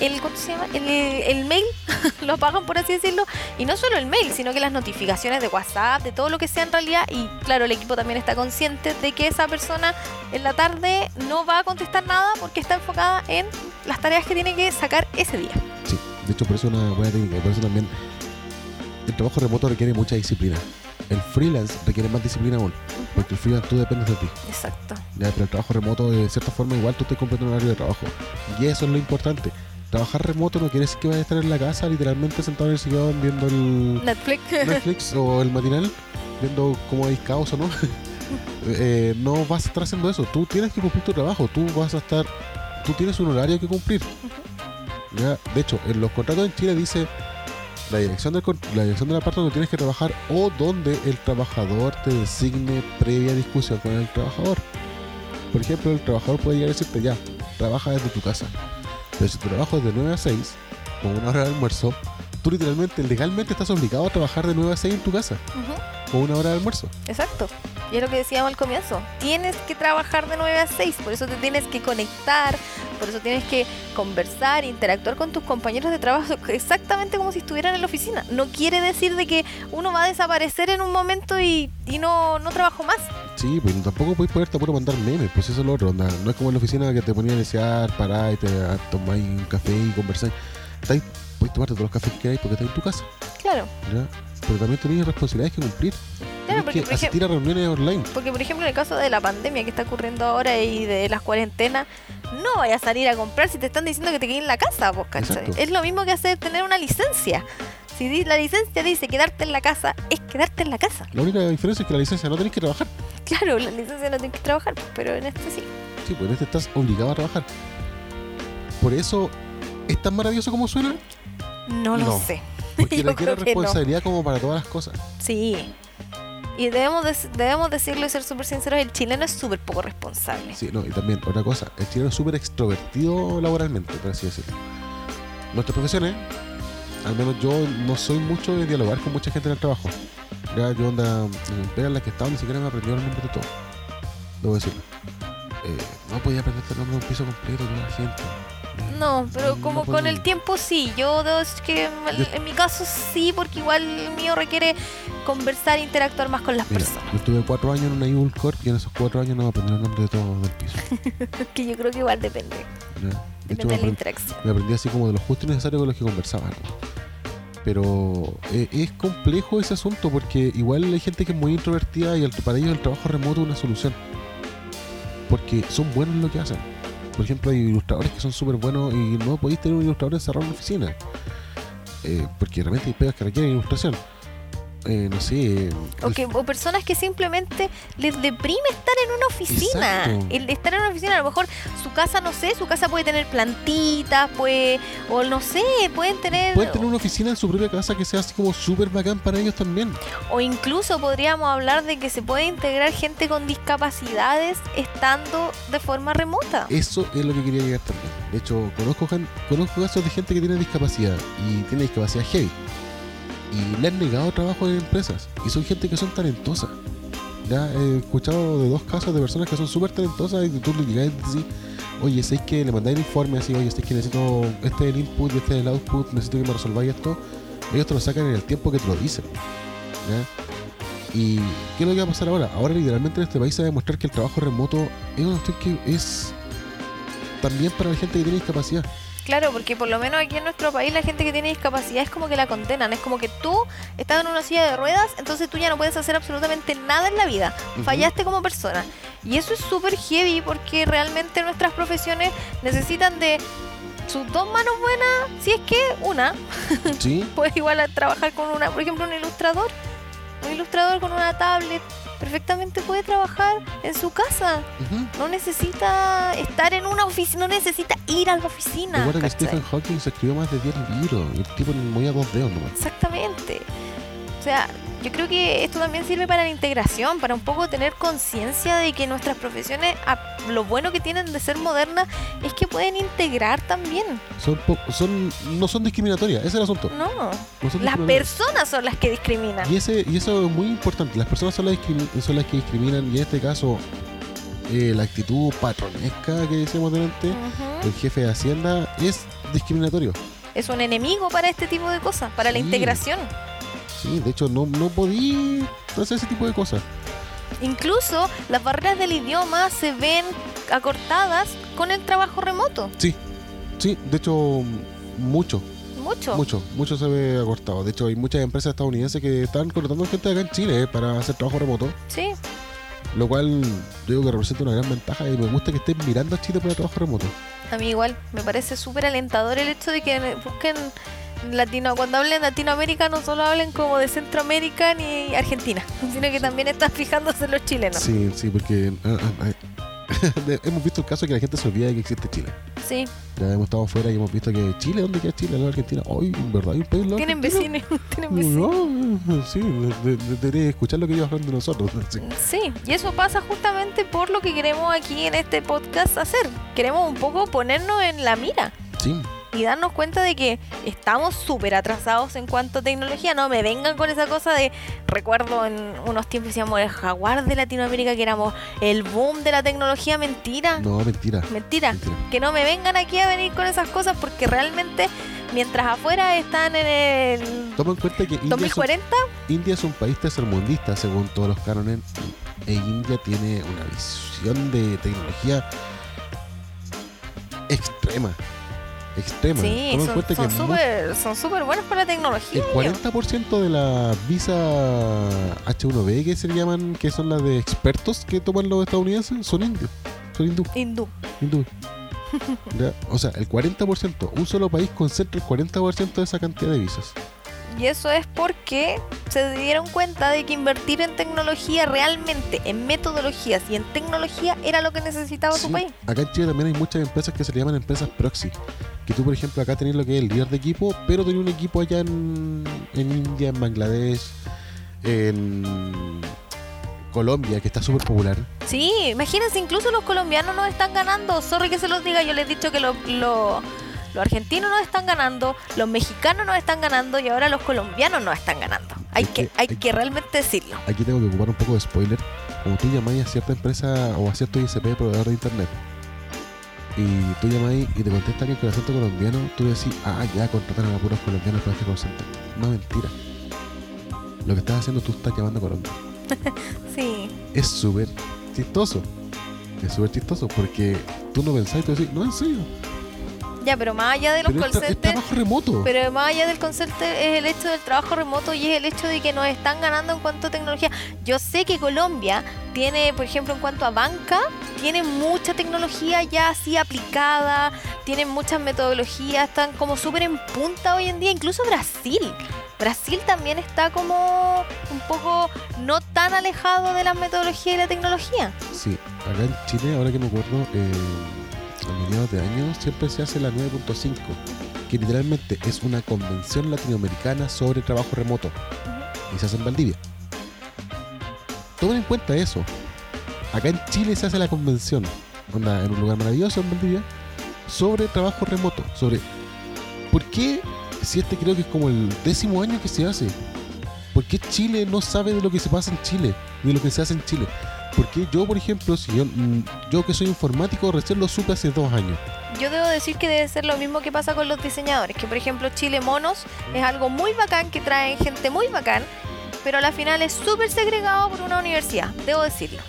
el, ¿cómo se llama? el, el mail, lo apagan por así decirlo, y no solo el mail, sino que las notificaciones de WhatsApp, de todo lo que sea en realidad, y claro, el equipo también está consciente de que esa persona en la tarde no va a contestar nada porque está enfocada en las tareas que tiene que sacar ese día. Sí, de hecho, por eso es una buena técnica. Por eso también el trabajo remoto requiere mucha disciplina. El freelance requiere más disciplina aún. Porque el freelance tú dependes de ti. Exacto. Ya, pero el trabajo remoto, de cierta forma, igual tú te completas un horario de trabajo. Y eso es lo importante. Trabajar remoto no quiere decir que vayas a estar en la casa, literalmente sentado en el sillón viendo el Netflix. Netflix o el matinal, viendo cómo hay caos o no. Eh, no vas a estar haciendo eso. Tú tienes que cumplir tu trabajo. Tú vas a estar. Tú tienes un horario que cumplir. Ya, de hecho, en los contratos en Chile dice la dirección del la dirección de la parte donde tienes que trabajar o donde el trabajador te designe previa discusión con el trabajador. Por ejemplo, el trabajador puede llegar a decirte ya, trabaja desde tu casa. Pero si tu trabajo es de 9 a 6, con una hora de almuerzo, tú literalmente, legalmente estás obligado a trabajar de 9 a 6 en tu casa, Ujú. con una hora de almuerzo. Exacto. Y es lo que decíamos al comienzo. Tienes que trabajar de 9 a 6, por eso te tienes que conectar, por eso tienes que conversar, interactuar con tus compañeros de trabajo exactamente como si estuvieran en la oficina. No quiere decir de que uno va a desaparecer en un momento y, y no, no trabajo más. Sí, pues tampoco puedes ponerte a puro mandar memes, pues eso es lo otro. No es como en la oficina que te ponían a desear, parar y te tomáis un café y conversáis. Estáis- Puedes tomarte todos los cafés que queráis porque estás en tu casa, Claro. ¿ya? Pero también tenéis responsabilidades que cumplir. Claro, porque, que por ejemplo, asistir a reuniones online. porque, por ejemplo, en el caso de la pandemia que está ocurriendo ahora y de las cuarentenas, no vayas a salir a comprar si te están diciendo que te quedes en la casa. Exacto. Es lo mismo que hacer tener una licencia. Si la licencia dice quedarte en la casa, es quedarte en la casa. La única diferencia es que la licencia no tenéis que trabajar. Claro, la licencia no tienes que trabajar, pero en este sí. Sí, pues en este estás obligado a trabajar. Por eso, ¿es tan maravilloso como suena? No lo No. sé. Porque Yo requiere creo que no. responsabilidad como para todas las cosas. Sí. Y debemos, debemos decirlo y ser súper sinceros, el chileno es súper poco responsable. Sí, no, y también, otra cosa, el chileno es súper extrovertido laboralmente, por así decirlo. Nuestras profesiones, al menos yo no soy mucho de dialogar con mucha gente en el trabajo. Ya yo onda, en las que estaba ni siquiera me aprendió el nombre de todo. Debo decirlo. Eh, no podía aprenderte el nombre de un piso completo de la gente. No, pero como con el tiempo sí. Yo decir que en, mi caso sí, porque igual el mío requiere conversar e interactuar más con las Mira, personas. yo estuve cuatro años en una Evil Corp y en esos cuatro años no aprendí el nombre de todo del piso. Que yo creo que igual depende. ¿ya? De Depende de la aprendí, interacción. me aprendí así como de lo justo y necesario con los que conversaban. Pero eh, es complejo ese asunto porque igual hay gente que es muy introvertida y para ellos el trabajo remoto es una solución. Porque son buenos en lo que hacen. Por ejemplo, hay ilustradores que son súper buenos y no podéis tener un ilustrador encerrado en una oficina. Eh, porque realmente hay pegas que requieren ilustración. Eh, no sé. O, que- o personas que simplemente les deprime estar en una oficina. Exacto. El de estar en una oficina, a lo mejor su casa, no sé, su casa puede tener plantitas, puede, o no sé, pueden tener, Pueden tener una oficina en su propia casa que sea así como súper bacán para ellos también. o incluso podríamos hablar de que se puede integrar gente con discapacidades estando de forma remota. Eso es lo que quería llegar también. De hecho, conozco, conozco casos de gente que tiene discapacidad y tiene discapacidad heavy. Y le han negado trabajo en empresas. Y son gente que son talentosas. Ya he escuchado de dos casos de personas que son súper talentosas y tú le llegas y decís, oye, sé que le mandáis el informe así, oye, sé que necesito, este es el input y este es el output, necesito que me resolváis esto. Ellos te lo sacan en el tiempo que te lo dicen. ¿Y qué es lo que va a pasar ahora? Ahora literalmente en este país se va a demostrar que el trabajo remoto es una cuestión es también para la gente que tiene discapacidad. Claro, porque por lo menos aquí en nuestro país la gente que tiene discapacidad es como que la condenan. Es como que tú estás en una silla de ruedas, entonces tú ya no puedes hacer absolutamente nada en la vida. Fallaste como persona. Y eso es súper heavy porque realmente nuestras profesiones necesitan de sus dos manos buenas, si es que una. ¿Sí? Puedes igual a trabajar con una, por ejemplo, un ilustrador. Un ilustrador con una tablet perfectamente puede trabajar en su casa. Ujú. No necesita estar en una oficina, no necesita ir a la oficina. Recuerda que. Stephen Hawking se escribió más de 10 libros y el tipo movía dos dedos nomás. Exactamente. O sea, yo creo que esto también sirve para la integración, para un poco tener conciencia de que nuestras profesiones, a- lo bueno que tienen de ser modernas es que pueden integrar también. Son, son, no son discriminatorias, ese es el asunto. No, las personas son las que discriminan. Y, ese, y eso es muy importante. Las personas son las, son las que discriminan y en este caso eh, la actitud patronesca que decíamos delante, el jefe de Hacienda, es discriminatorio. Es un enemigo para este tipo de cosas, para la integración. Sí, de hecho no, no podí hacer ese tipo de cosas. Incluso las barreras del idioma se ven acortadas con el trabajo remoto. Sí, sí, de hecho mucho, Mucho. mucho, mucho se ve acortado. De hecho hay muchas empresas estadounidenses que están contratando gente acá en Chile eh, para hacer trabajo remoto, Sí. lo cual yo digo que representa una gran ventaja y me gusta que estén mirando a Chile para el trabajo remoto. A mí igual, me parece súper alentador el hecho de que busquen latino, cuando hablen Latinoamérica no solo hablen como de Centroamérica ni Argentina, sino que también están fijándose en los chilenos. Sí, sí, porque ah, de- hemos visto el caso de que la gente se olvida de que existe Chile. Sí, Ya hemos estado afuera y hemos visto que Chile, ¿dónde queda Chile? La Argentina. Hoy, en verdad, hay un país lado tienen vecinos, tienen vecinos. No, sí, de- de- debería escuchar lo que ellos hablan de nosotros. sí. Sí, y eso pasa justamente por lo que queremos aquí en este podcast hacer. Queremos un poco ponernos en la mira Sí, y darnos cuenta de que estamos súper atrasados en cuanto a tecnología. No me vengan con esa cosa de, recuerdo en unos tiempos decíamos el jaguar de Latinoamérica, que éramos el boom de la tecnología. Mentira, no, mentira. mentira. Mentira. Que no me vengan aquí a venir con esas cosas porque realmente mientras afuera están en el Toma en cuenta que India es, un, 2040, India es un país tercermundista según todos los cánones e India tiene una visión de tecnología extrema. Extrema. sí, son cuenta son que mu- súper son súper buenos para la tecnología. el 40% de las visas H1B que se llaman, que son las de expertos que toman los estadounidenses, son indios. Son hindú. Hindú. hindú. O sea, el 40%, un solo país concentra el 40% de esa cantidad de visas. Y eso es porque se dieron cuenta de que invertir en tecnología realmente, en metodologías y en tecnología era lo que necesitaba su Sí, país. Acá en Chile también hay muchas empresas que se le llaman empresas proxy. Que tú, por ejemplo, acá tenés lo que es el líder de equipo, pero tenés un equipo allá en, en India, en Bangladesh, en Colombia, que está súper popular. Sí, imagínense, incluso los colombianos nos están ganando. Sorry que se los diga, yo les he dicho que lo- lo- los argentinos nos están ganando, los mexicanos nos están ganando y ahora los colombianos nos están ganando. Hay Es que, que- hay hay- que realmente decirlo. Aquí tengo que ocupar un poco de spoiler. Como tú llamáis a cierta empresa o a cierto ISP proveedor de internet, y tú ahí y te contesta alguien con acento colombiano, tú decís, ah, ya contrataron a puros colombianos para este center. No, mentira. Lo que estás haciendo, tú estás llamando a Colombia. Sí. Es súper chistoso. Es súper chistoso porque tú no pensás y tú decís, no, en serio. Ya, pero más allá de los Pero call es, tra- es centers, trabajo remoto. pero más allá del call center es el hecho del trabajo remoto y es el hecho de que nos están ganando en cuanto a tecnología. Yo sé que Colombia tiene, por ejemplo, en cuanto a banca, tiene mucha tecnología ya así aplicada, tienen muchas metodologías, están como súper en punta hoy en día, incluso Brasil. Brasil también está como un poco no tan alejado de las metodologías y la tecnología. Sí, acá en Chile, ahora que me acuerdo, eh, mediados de año siempre se hace la 9.5, que literalmente es una convención latinoamericana sobre trabajo remoto y se hace en Valdivia. Tomen en cuenta eso. Acá en Chile se hace la convención, onda, en un lugar maravilloso en Valdivia, sobre trabajo remoto, sobre por qué, si este creo que es como el décimo año que se hace, ¿por qué Chile no sabe de lo que se pasa en Chile, de lo que se hace en Chile? Porque yo, por ejemplo, si yo, mm, yo que soy informático, recién lo supe hace dos años. Yo debo decir que debe ser lo mismo que pasa con los diseñadores, que por ejemplo Chile Monos es algo muy bacán, que trae gente muy bacán, pero a la final es súper segregado por una universidad, debo decirlo.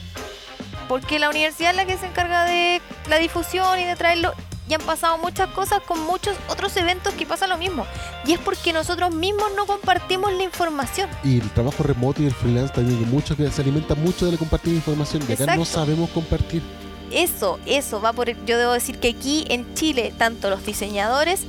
Porque la universidad es la que se encarga de la difusión y de traerlo, y han pasado muchas cosas con muchos otros eventos que pasa lo mismo. Y es porque nosotros mismos no compartimos la información. Y el trabajo remoto y el freelance también, que mucho que se alimenta mucho de la compartir información. Y acá no sabemos compartir. Eso, eso va por. Yo debo decir que aquí en Chile, tanto los diseñadores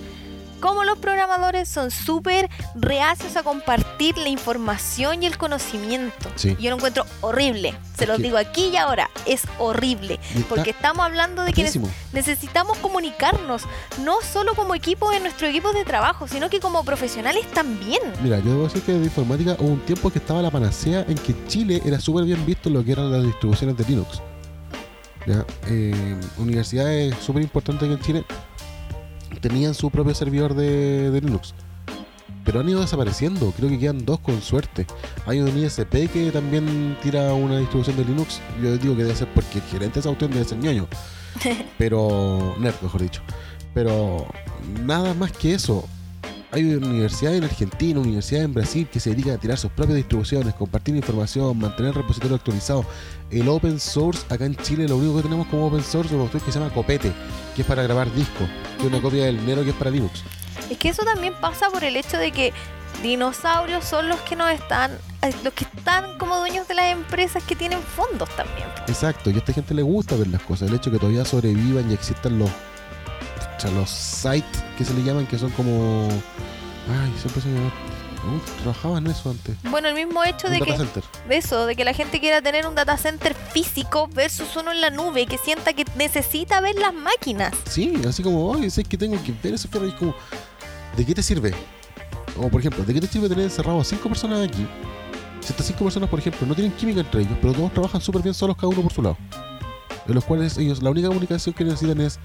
como los programadores son súper reacios a compartir la información y el conocimiento. Sí. Yo lo encuentro horrible. Se los digo aquí y ahora. Es horrible. Porque estamos hablando de que necesitamos comunicarnos, no solo como equipo en nuestro equipo de trabajo, sino que como profesionales también. Mira, yo debo decir que de informática hubo un tiempo que estaba la panacea en que Chile era súper bien visto en lo que eran las distribuciones de Linux. ¿Ya? Eh, universidades súper importantes aquí en Chile tenían su propio servidor de, de Linux. Pero han ido desapareciendo, creo que quedan dos con suerte. Hay un ISP que también tira una distribución de Linux. Yo digo que debe ser porque el gerente de esa debe ser ñoño. Pero, nerd, mejor dicho. Pero nada más que eso. Hay universidades en Argentina, universidades en Brasil que se dedican a tirar sus propias distribuciones, compartir información, mantener repositorios actualizados. El open source, acá en Chile, lo único que tenemos como open source es un software que se llama Copete, que es para grabar discos, que es una copia del Nero que es para Linux. Es que eso también pasa por el hecho de que dinosaurios son los que nos están, eh, los que están como dueños de las empresas que tienen fondos también. Exacto, y a esta gente le gusta ver las cosas. El hecho de que todavía sobrevivan y existan los, los sites que se le llaman, que son como. Ay, siempre se me. Uf, trabajaba en eso antes. Bueno, el mismo hecho Un de que center. eso, de que la gente quiera tener un data center físico versus uno en la nube, que sienta que necesita ver las máquinas. Sí, así como, oye, sé que tengo que ver ese fierro y es como, ¿de qué te sirve? O por ejemplo, ¿de qué te sirve tener encerrado a cinco personas aquí? Si estas cinco personas, por ejemplo, no tienen química entre ellos, pero todos trabajan súper bien solos, cada uno por su lado. En los cuales ellos, la única comunicación que necesitan es,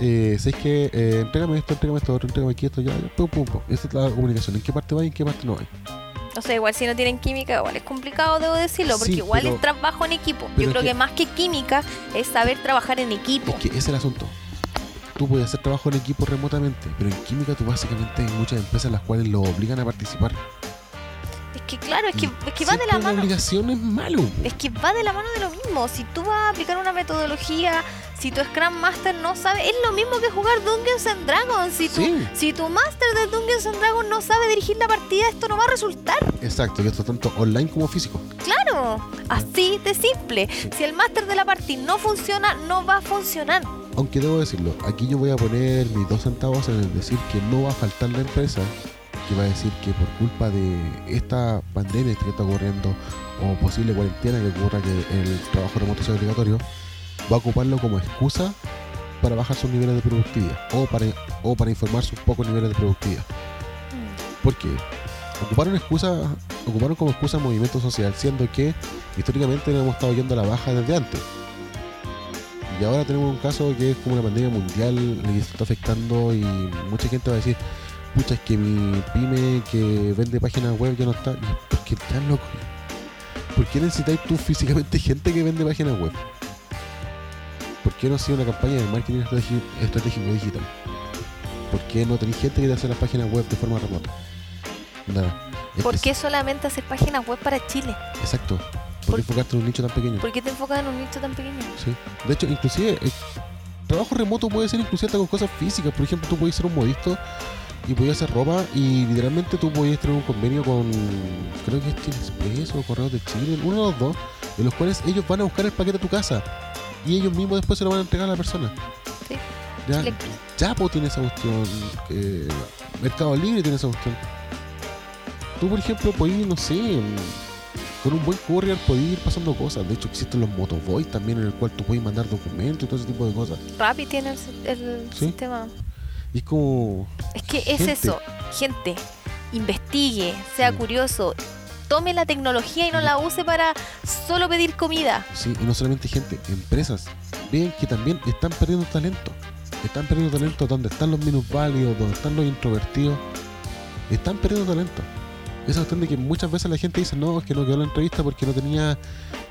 eh, ¿sabes que eh, entrégame esto, entrégame esto, otro, entrégame aquí esto, ya, ya, pum, pum, pum. Esa es la comunicación. ¿En qué parte va y en qué parte no hay? O sea, igual si no tienen química, igual es complicado, debo decirlo, porque Sí, igual pero- es trabajo en equipo. Yo es creo que, que- más que química es saber trabajar en equipo. Es que ese es el asunto. Tú puedes hacer trabajo en equipo remotamente, pero en química tú básicamente hay muchas empresas las cuales lo obligan a participar. Es que claro, es que, es que va de la mano. obligación es malo. Es que va de la mano de lo mismo. Si tú vas a aplicar una metodología, si tu Scrum Master no sabe, es lo mismo que jugar Dungeons and Dragons. Si tu, Sí. si tu Master de Dungeons and Dragons no sabe dirigir la partida, esto no va a resultar. Exacto, y esto tanto online como físico. Claro, así de simple. Si el Master de la partida no funciona, no va a funcionar. Aunque debo decirlo, aquí yo voy a poner mis dos centavos en el decir que no va a faltar la empresa que va a decir que por culpa de esta pandemia que está ocurriendo o posible cuarentena que ocurra que el trabajo remoto sea obligatorio, va a ocuparlo como excusa para bajar sus niveles de productividad o para, o para informar sus pocos niveles de productividad. Porque ocuparon excusa, ocuparon como excusa movimiento social, siendo que históricamente nos hemos estado yendo a la baja desde antes. Y ahora tenemos un caso que es como una pandemia mundial y está afectando y mucha gente va a decir, pucha, es que mi pyme que vende páginas web ya no está. ¿Por qué tan loco? ¿Por qué necesitáis tú físicamente gente que vende páginas web? ¿Por qué no sigue una campaña de marketing estratégico digital? ¿Por qué no tenéis gente que te hace las páginas web de forma remota? Nada. Es ¿Por qué solamente hacer páginas web para Chile? Exacto. ¿Por Por- qué enfocarte en un nicho tan pequeño? ¿Por qué te enfocas en un nicho tan pequeño? Sí. De hecho, inclusive, eh, trabajo remoto puede ser inclusive hasta con cosas físicas. Por ejemplo, tú puedes ser un modisto y puedes hacer ropa y literalmente tú puedes tener un convenio con, creo que es Chile Express o Correos de Chile, uno de los dos, en los cuales ellos van a buscar el paquete a tu casa y ellos mismos después se lo van a entregar a la persona. Sí. Ya, Chapo tiene esa cuestión, eh, Mercado Libre tiene esa cuestión. Tú, por ejemplo, podés, no sé, con un buen courier podés ir pasando cosas. De hecho, existen los motoboys también en el cual tú puedes mandar documentos y todo ese tipo de cosas. Rappi tiene el, si- el Sí. sistema. Y es como... Es que es eso, gente, investigue, sea Mm. curioso, tome la tecnología y no la use para solo pedir comida. Sí, y no solamente gente, empresas ven que también están perdiendo talento. Están perdiendo talento donde están los minusválidos, donde están los introvertidos. Están perdiendo talento. Esa cuestión de que muchas veces la gente dice, no, es que no quedó la entrevista porque no tenía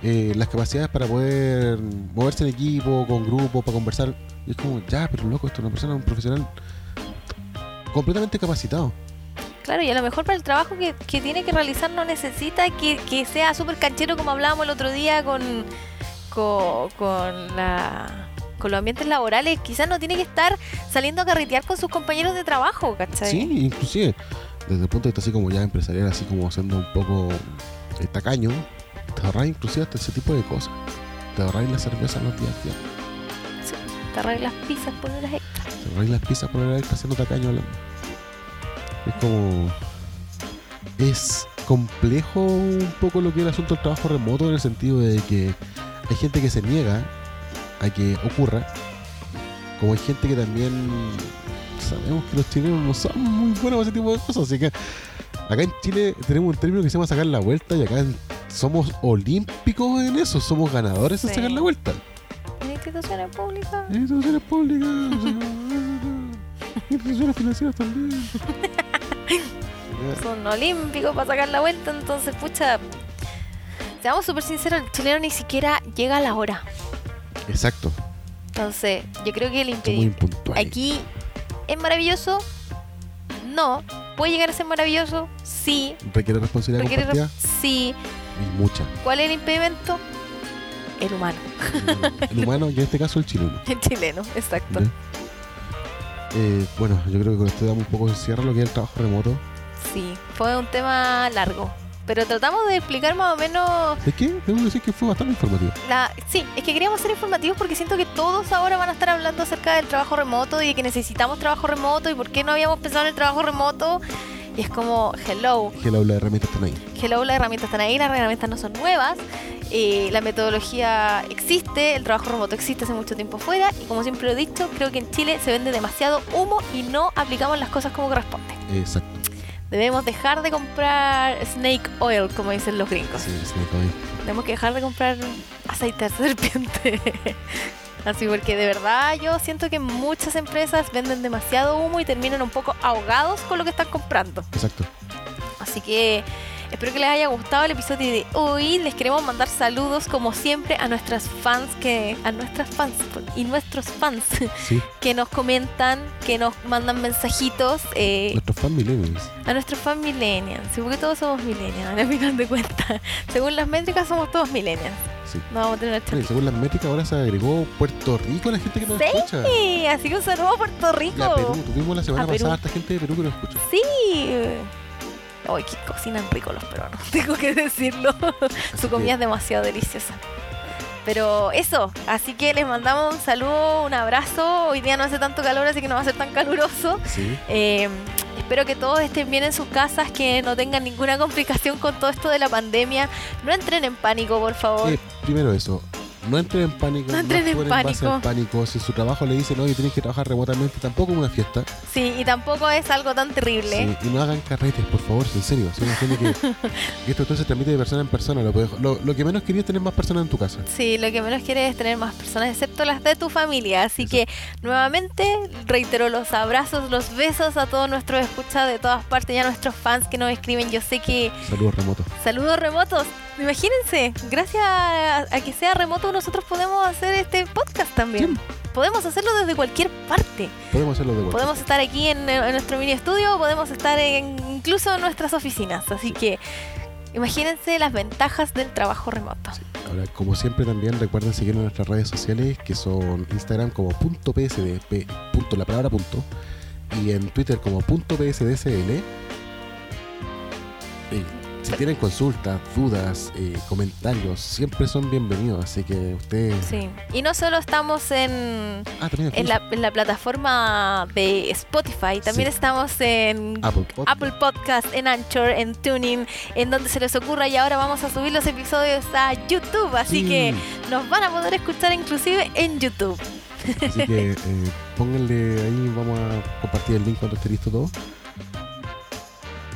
eh, las capacidades para poder moverse en equipo, con grupos, para conversar. Y es como, ya, pero loco, esto es una persona, un profesional completamente capacitado. Claro, y a lo mejor para el trabajo que, que tiene que realizar no necesita que, que sea súper canchero como hablábamos el otro día con, con, con la, con los ambientes laborales. Quizás no tiene que estar saliendo a carretear con sus compañeros de trabajo, ¿cachai? Sí, inclusive, desde el punto de vista así como ya empresarial, así como siendo un poco eh, tacaño, te ahorras inclusive hasta ese tipo de cosas. Te ahorras la cerveza los días fíjate. Te arreglas pizzas por horas extra. Te ahorras las pizzas por la está haciendo tacaño hablando. Es como... Es complejo un poco lo que es el asunto del trabajo remoto en el sentido de que hay gente que se niega a que ocurra, como hay gente que también sabemos que los chilenos no son muy buenos para ese tipo de cosas, así que acá en Chile tenemos un término que se llama sacar la vuelta y acá en- somos olímpicos en eso, somos ganadores en sacar la vuelta. En instituciones públicas. Instituciones públicas, financieras también. son olímpicos para sacar la vuelta, entonces, pucha, seamos súper sinceros, el chileno ni siquiera llega a la hora. Exacto, Entonces, yo creo que el impedimento aquí es maravilloso, no, puede llegar a ser maravilloso, sí, Requiere responsabilidad requiere compartida sí. y mucha. ¿Cuál es el impedimento? El humano, El humano y en este caso el chileno. el chileno, exacto. Eh, bueno, yo creo que con esto damos un poco de cierre lo que es el trabajo remoto. Sí, fue un tema largo, pero tratamos de explicar más o menos ¿De qué? Debo decir que fue bastante informativo. La, sí, es que queríamos ser informativos porque siento que todos ahora van a estar hablando acerca del trabajo remoto y de que necesitamos trabajo remoto y por qué no habíamos pensado en el trabajo remoto. Y es como, hello, Que la aula de herramientas están ahí. hello, las herramientas están ahí, las herramientas no son nuevas, eh, la metodología existe, el trabajo remoto existe hace mucho tiempo fuera y como siempre lo he dicho, creo que en Chile se vende demasiado humo y no aplicamos las cosas como corresponde. Exacto. Debemos dejar de comprar snake oil, como dicen los gringos. Sí, Snake Oil. Tenemos que dejar de comprar aceite de serpiente. Así porque de verdad yo siento que muchas empresas venden demasiado humo y terminan un poco ahogados con lo que están comprando. Exacto. Así que espero que les haya gustado el episodio de hoy. Les queremos mandar saludos como siempre a nuestras fans que a nuestras fans y nuestros fans Sí, que nos comentan, que nos mandan mensajitos eh, nuestros fan millennials. a nuestros fans millennials. Sí, porque todos somos millennials, al final de cuentas. Según las métricas somos todos millennials. Sí. No vamos a tener ocho. según las métricas, ahora se agregó Puerto Rico a la gente que nos Sí. escucha. Sí, así que un saludo a Puerto Rico. Y a Perú. Tuvimos la semana A Perú. pasada harta gente de Perú que nos escucha. Sí. Ay, que cocinan rico los peruanos, tengo que decirlo. Su comida es demasiado deliciosa. Pero eso, así que les mandamos un saludo, un abrazo. Hoy día no hace tanto calor, así que no va a ser tan caluroso. Sí. Eh, espero que todos estén bien en sus casas, que no tengan ninguna complicación con todo esto de la pandemia. No entren en pánico, por favor. Eh, primero eso, no entren en pánico, No entren en pánico. Si su trabajo le dicen, oye, tienes que trabajar remotamente, tampoco es una fiesta. Sí, y tampoco es algo tan terrible. Sí, y no hagan carretes, por favor, en serio. Son gente que, que esto todo se transmite de persona en persona. Lo, puedes- lo, lo que menos quería es tener más personas en tu casa. Sí, lo que menos quieres es tener más personas, excepto las de tu familia. Así que, nuevamente, reitero los abrazos, los besos a todos nuestros escuchas de todas partes y a nuestros fans que nos escriben. Yo sé que Saludos remotos. saludos remotos. Imagínense, gracias a, a que sea remoto nosotros podemos hacer este podcast también. Podemos hacerlo desde cualquier parte. Podemos hacerlo de vuelta. Podemos estar aquí en, en nuestro mini estudio, podemos estar en, incluso en nuestras oficinas. Así que imagínense las ventajas del trabajo remoto. Ahora, como siempre, también recuerden seguirnos en nuestras redes sociales, que son Instagram como punto .psd, punto, la palabra punto, y en Twitter como punto .psdcl. Y si tienen consultas, dudas, eh, comentarios, siempre son bienvenidos, así que ustedes... Sí. Y no solo estamos en, Ah, en, la, en la plataforma de Spotify, también Sí. estamos en Apple Podcast. Apple Podcast, en Anchor, en Tuning, en donde se les ocurra y ahora vamos a subir los episodios a YouTube, así Sí. que nos van a poder escuchar inclusive en YouTube. Así que eh, pónganle ahí, vamos a compartir el link cuando esté listo todo.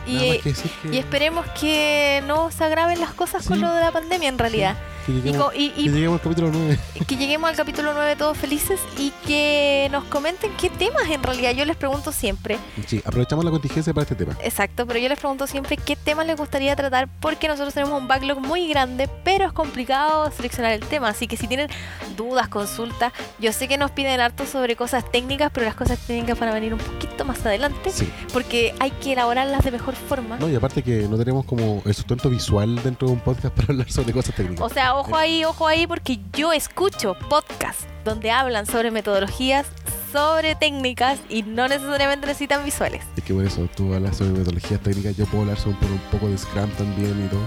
Y, más que decir que, y esperemos que no se agraven las cosas con lo de la pandemia en realidad. Que lleguemos, co- y- que y lleguemos al capítulo 9. que lleguemos al capítulo 9 todos felices y que nos comenten qué temas en realidad. Yo les pregunto siempre, Sí, aprovechamos la contingencia para este tema. exacto, pero yo les pregunto siempre qué temas les gustaría tratar porque nosotros tenemos un backlog muy grande, pero es complicado seleccionar el tema. Así que si tienen dudas, consultas, yo sé que nos piden harto sobre cosas técnicas, pero las cosas técnicas van a venir un poquito más adelante Sí. porque hay que elaborarlas de mejor forma. No, y aparte que no tenemos como el sustento visual dentro de un podcast para hablar sobre cosas técnicas. O sea, ojo ahí, ojo ahí, porque yo escucho podcasts donde hablan sobre metodologías, sobre técnicas y no necesariamente necesitan visuales. Es que por eso tú hablas sobre metodologías técnicas, yo puedo hablar sobre un poco de Scrum también y todo.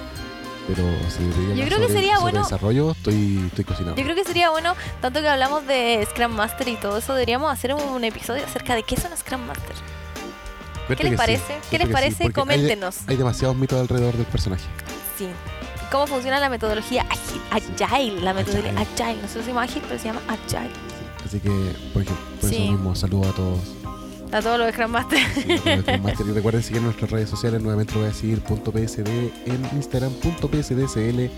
Pero si Yo creo que sería bueno- desarrollo, estoy, estoy cocinado. Yo creo que sería bueno, tanto que hablamos de Scrum Master y todo eso, deberíamos hacer un episodio acerca de qué son Scrum Master. ¿Qué les sí, parece? ¿Qué les sí, parece? hay Coméntenos. Hay, demasiados mitos alrededor del personaje. Sí. ¿Cómo funciona la metodología agi- agile? La metodología Agile. agile. Nosotros decimos ágil, pero se llama agile. Así que, por ejemplo, por Sí. eso mismo, saludo a todos. A todos los Scrum Master. Sí, máster. y recuerden seguir nuestras redes sociales, nuevamente lo voy a decir, punto .psd en Instagram, punto .psdcl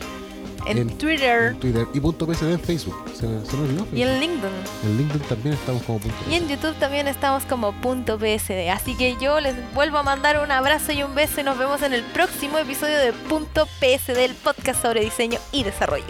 en En- Twitter en Twitter y punto .psd en Facebook. Se, me- se me olvidó. y en LinkedIn. En LinkedIn también estamos como punto Y en YouTube también estamos como punto PSD. Así que yo les vuelvo a mandar un abrazo y un beso y nos vemos en el próximo episodio de punto PSD, el podcast sobre diseño y desarrollo.